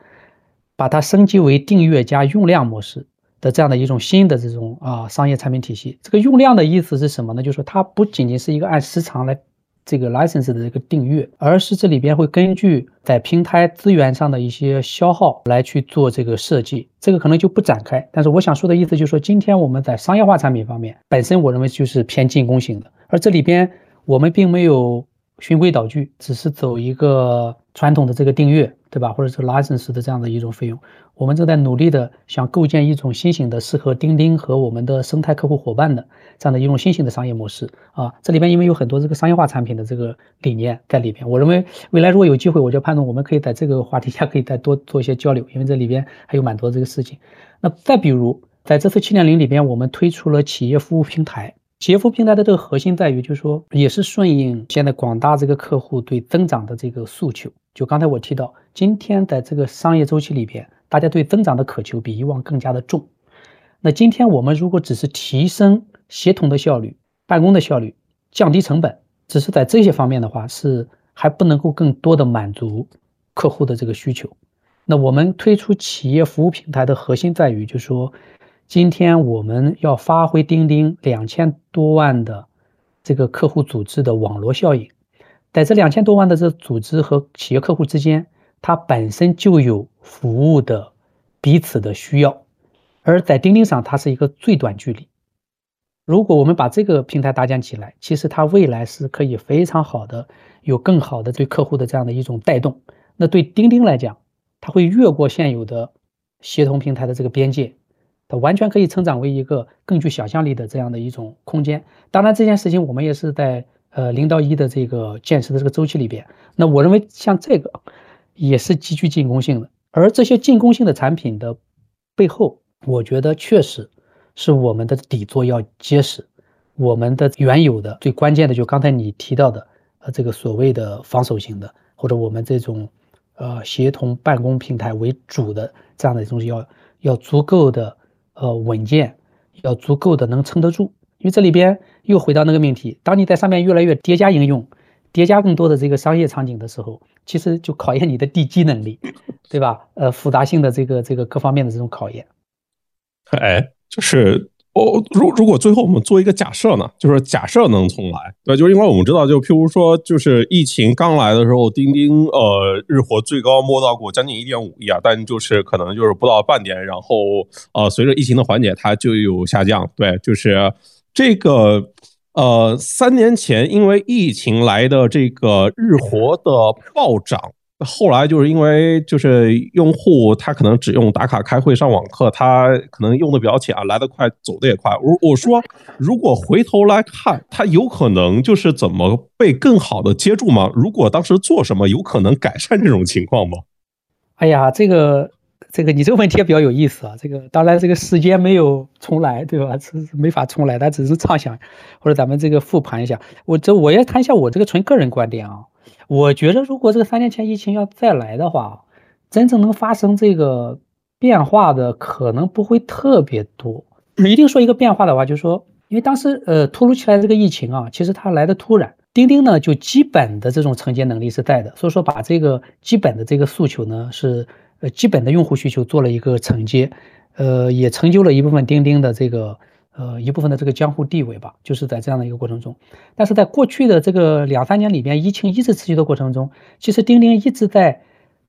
Speaker 2: 把它升级为订阅加用量模式的这样的一种新的这种啊商业产品体系。这个用量的意思是什么呢？就是说它不仅仅是一个按时长来这个 license 的这个订阅，而是这里边会根据在平台资源上的一些消耗来去做这个设计。这个可能就不展开。但是我想说的意思就是说，今天我们在商业化产品方面，本身我认为就是偏进攻型的，而这里边我们并没有循规蹈矩，只是走一个传统的这个订阅。对吧？或者是 license 的这样的一种费用，我们正在努力的想构建一种新型的适合钉钉和我们的生态客户伙伴的这样的一种新型的商业模式啊。这里边因为有很多这个商业化产品的这个理念在里边，我认为未来如果有机会，我就判断我们可以在这个话题下可以再多做一些交流，因为这里边还有蛮多这个事情。那再比如在这次七点零里边，我们推出了企业服务平台。企业服务平台的这个核心在于，就是说也是顺应现在广大这个客户对增长的这个诉求。就刚才我提到，今天在这个商业周期里边，大家对增长的渴求比以往更加的重。那今天我们如果只是提升协同的效率、办公的效率、降低成本，只是在这些方面的话，是还不能够更多的满足客户的这个需求。那我们推出企业服务平台的核心在于，就是说，今天我们要发挥钉钉两千多万的这个客户组织的网络效应。在这两千多万的这组织和企业客户之间，它本身就有服务的彼此的需要，而在钉钉上，它是一个最短距离。如果我们把这个平台搭建起来，其实它未来是可以非常好的有更好的对客户的这样的一种带动。那对钉钉来讲，它会越过现有的协同平台的这个边界，它完全可以成长为一个更具想象力的这样的一种空间。当然，这件事情我们也是在。呃，零到一的这个建设的这个周期里边，那我认为像这个也是极具进攻性的。而这些进攻性的产品的背后，我觉得确实是我们的底座要结实，我们的原有的最关键的就刚才你提到的，呃，这个所谓的防守型的，或者我们这种，呃，协同办公平台为主的这样的东西要要足够的呃稳健，要足够的能撑得住。因为这里边又回到那个命题，当你在上面越来越叠加应用，叠加更多的这个商业场景的时候，其实就考验你的地基能力，对吧？呃，复杂性的这个这个各方面的这种考验。
Speaker 1: 哎，就是我如如果最后我们做一个假设呢，就是假设能重来，对，就是因为我们知道，就譬如说，就是疫情刚来的时候，钉钉呃日活最高摸到过将近一点五亿啊，但就是可能就是不到半年，然后呃随着疫情的缓解，它就有下降，对，就是这个呃三年前因为疫情来的这个日活的暴涨。后来就是因为就是用户他可能只用打卡开会上网课，他可能用的比较浅啊，来得快走的也快。我我说如果回头来看，他有可能就是怎么被更好的接住吗？如果当时做什么，有可能改善这种情况吗？
Speaker 2: 哎呀，这个这个你这个问题也比较有意思啊。这个当然这个时间没有重来，对吧？是没法重来，但只是畅想或者咱们这个复盘一下。我这我也谈一下我这个纯个人观点啊。我觉得，如果这个三年前疫情要再来的话，真正能发生这个变化的可能不会特别多。一定说一个变化的话，就是说，因为当时呃突如其来这个疫情啊，其实它来的突然，钉钉呢就基本的这种承接能力是在的，所以说把这个基本的这个诉求呢是呃基本的用户需求做了一个承接，呃也成就了一部分钉钉的这个。呃，一部分的这个江湖地位吧，就是在这样的一个过程中。但是在过去的这个两三年里边，疫情一直持续的过程中，其实钉钉一直在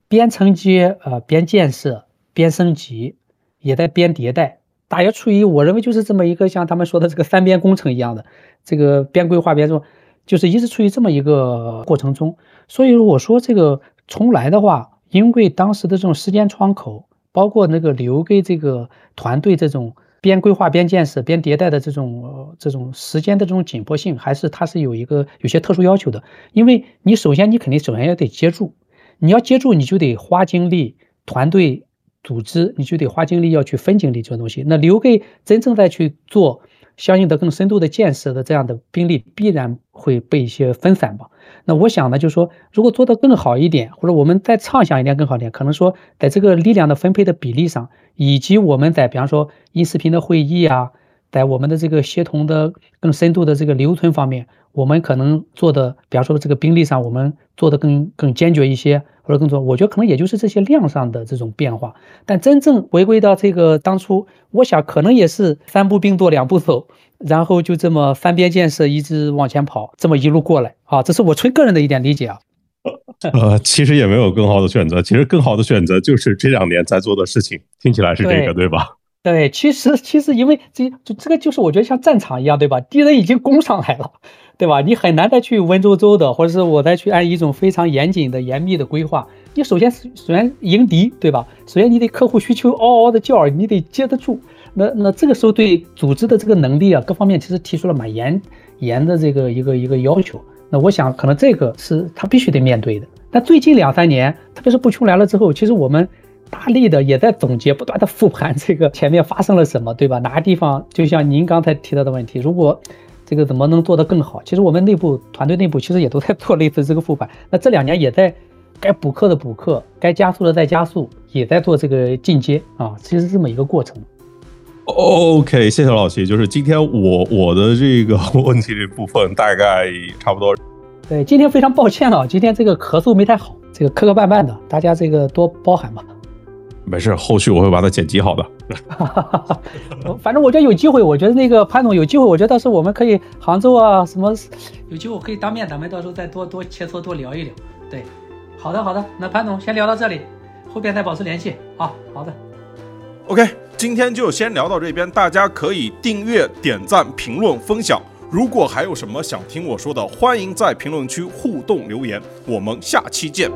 Speaker 2: 边承接、呃边建设、边升级，也在边迭代，大约处于我认为就是这么一个像他们说的这个三边工程一样的这个边规划边做，就是一直处于这么一个过程中。所以我说这个重来的话，因为当时的这种时间窗口，包括那个留给这个团队这种。边规划边建设边迭代的这种这种时间的这种紧迫性，还是它是有一个有些特殊要求的。因为你首先你肯定首先要得接住，你要接住你就得花精力，团队组织你就得花精力要去分精力这个东西。那留给真正在去做相应的更深度的建设的这样的兵力，必然会被一些分散吧。那我想呢，就是说如果做得更好一点，或者我们再畅想一点更好一点，可能说在这个力量的分配的比例上。以及我们在比方说音视频的会议啊，在我们的这个协同的更深度的这个留存方面，我们可能做的，比方说这个兵力上，我们做的更更坚决一些，或者更多，我觉得可能也就是这些量上的这种变化。但真正回归到这个当初，我想可能也是三步并作两步走，然后就这么翻边建设一直往前跑，这么一路过来啊，这是我纯个人的一点理解啊。
Speaker 1: 呃，其实也没有更好的选择，其实更好的选择就是这两年在做的事情，听起来是这个，对吧？
Speaker 2: 对，其实其实因为这就这个就是我觉得像战场一样，对吧？敌人已经攻上来了，对吧？你很难再去文绉绉的，或者是我再去按一种非常严谨的、严密的规划。你首先首先迎敌，对吧？首先你得客户需求嗷嗷的叫，你得接得住。那那这个时候对组织的这个能力啊，各方面其实提出了蛮严严的这个一个一个要求。那我想，可能这个是他必须得面对的。但最近两三年，特别是不穷来了之后，其实我们大力的也在总结，不断的复盘这个前面发生了什么，对吧？哪个地方，就像您刚才提到的问题，如果这个怎么能做得更好？其实我们内部团队内部其实也都在做类似这个复盘。那这两年也在该补课的补课，该加速的在加速，也在做这个进阶啊，其实这么一个过程。
Speaker 1: OK，谢谢老齐。就是今天我我的这个问题这部分大概差不多。
Speaker 2: 对，今天非常抱歉啊，今天这个咳嗽没太好，这个磕磕绊绊的，大家这个多包涵吧。
Speaker 1: 没事，后续我会把它剪辑好的。
Speaker 2: 反正我觉得有机会，我觉得那个潘总有机会，我觉得到时候我们可以杭州啊什么，有机会可以当面，咱们到时候再多多切磋多聊一聊。对，好的好的，那潘总先聊到这里，后边再保持联系啊。好的。
Speaker 3: OK，今天就先聊到这边，大家可以订阅、点赞、评论、分享。如果还有什么想听我说的，欢迎在评论区互动留言。我们下期见。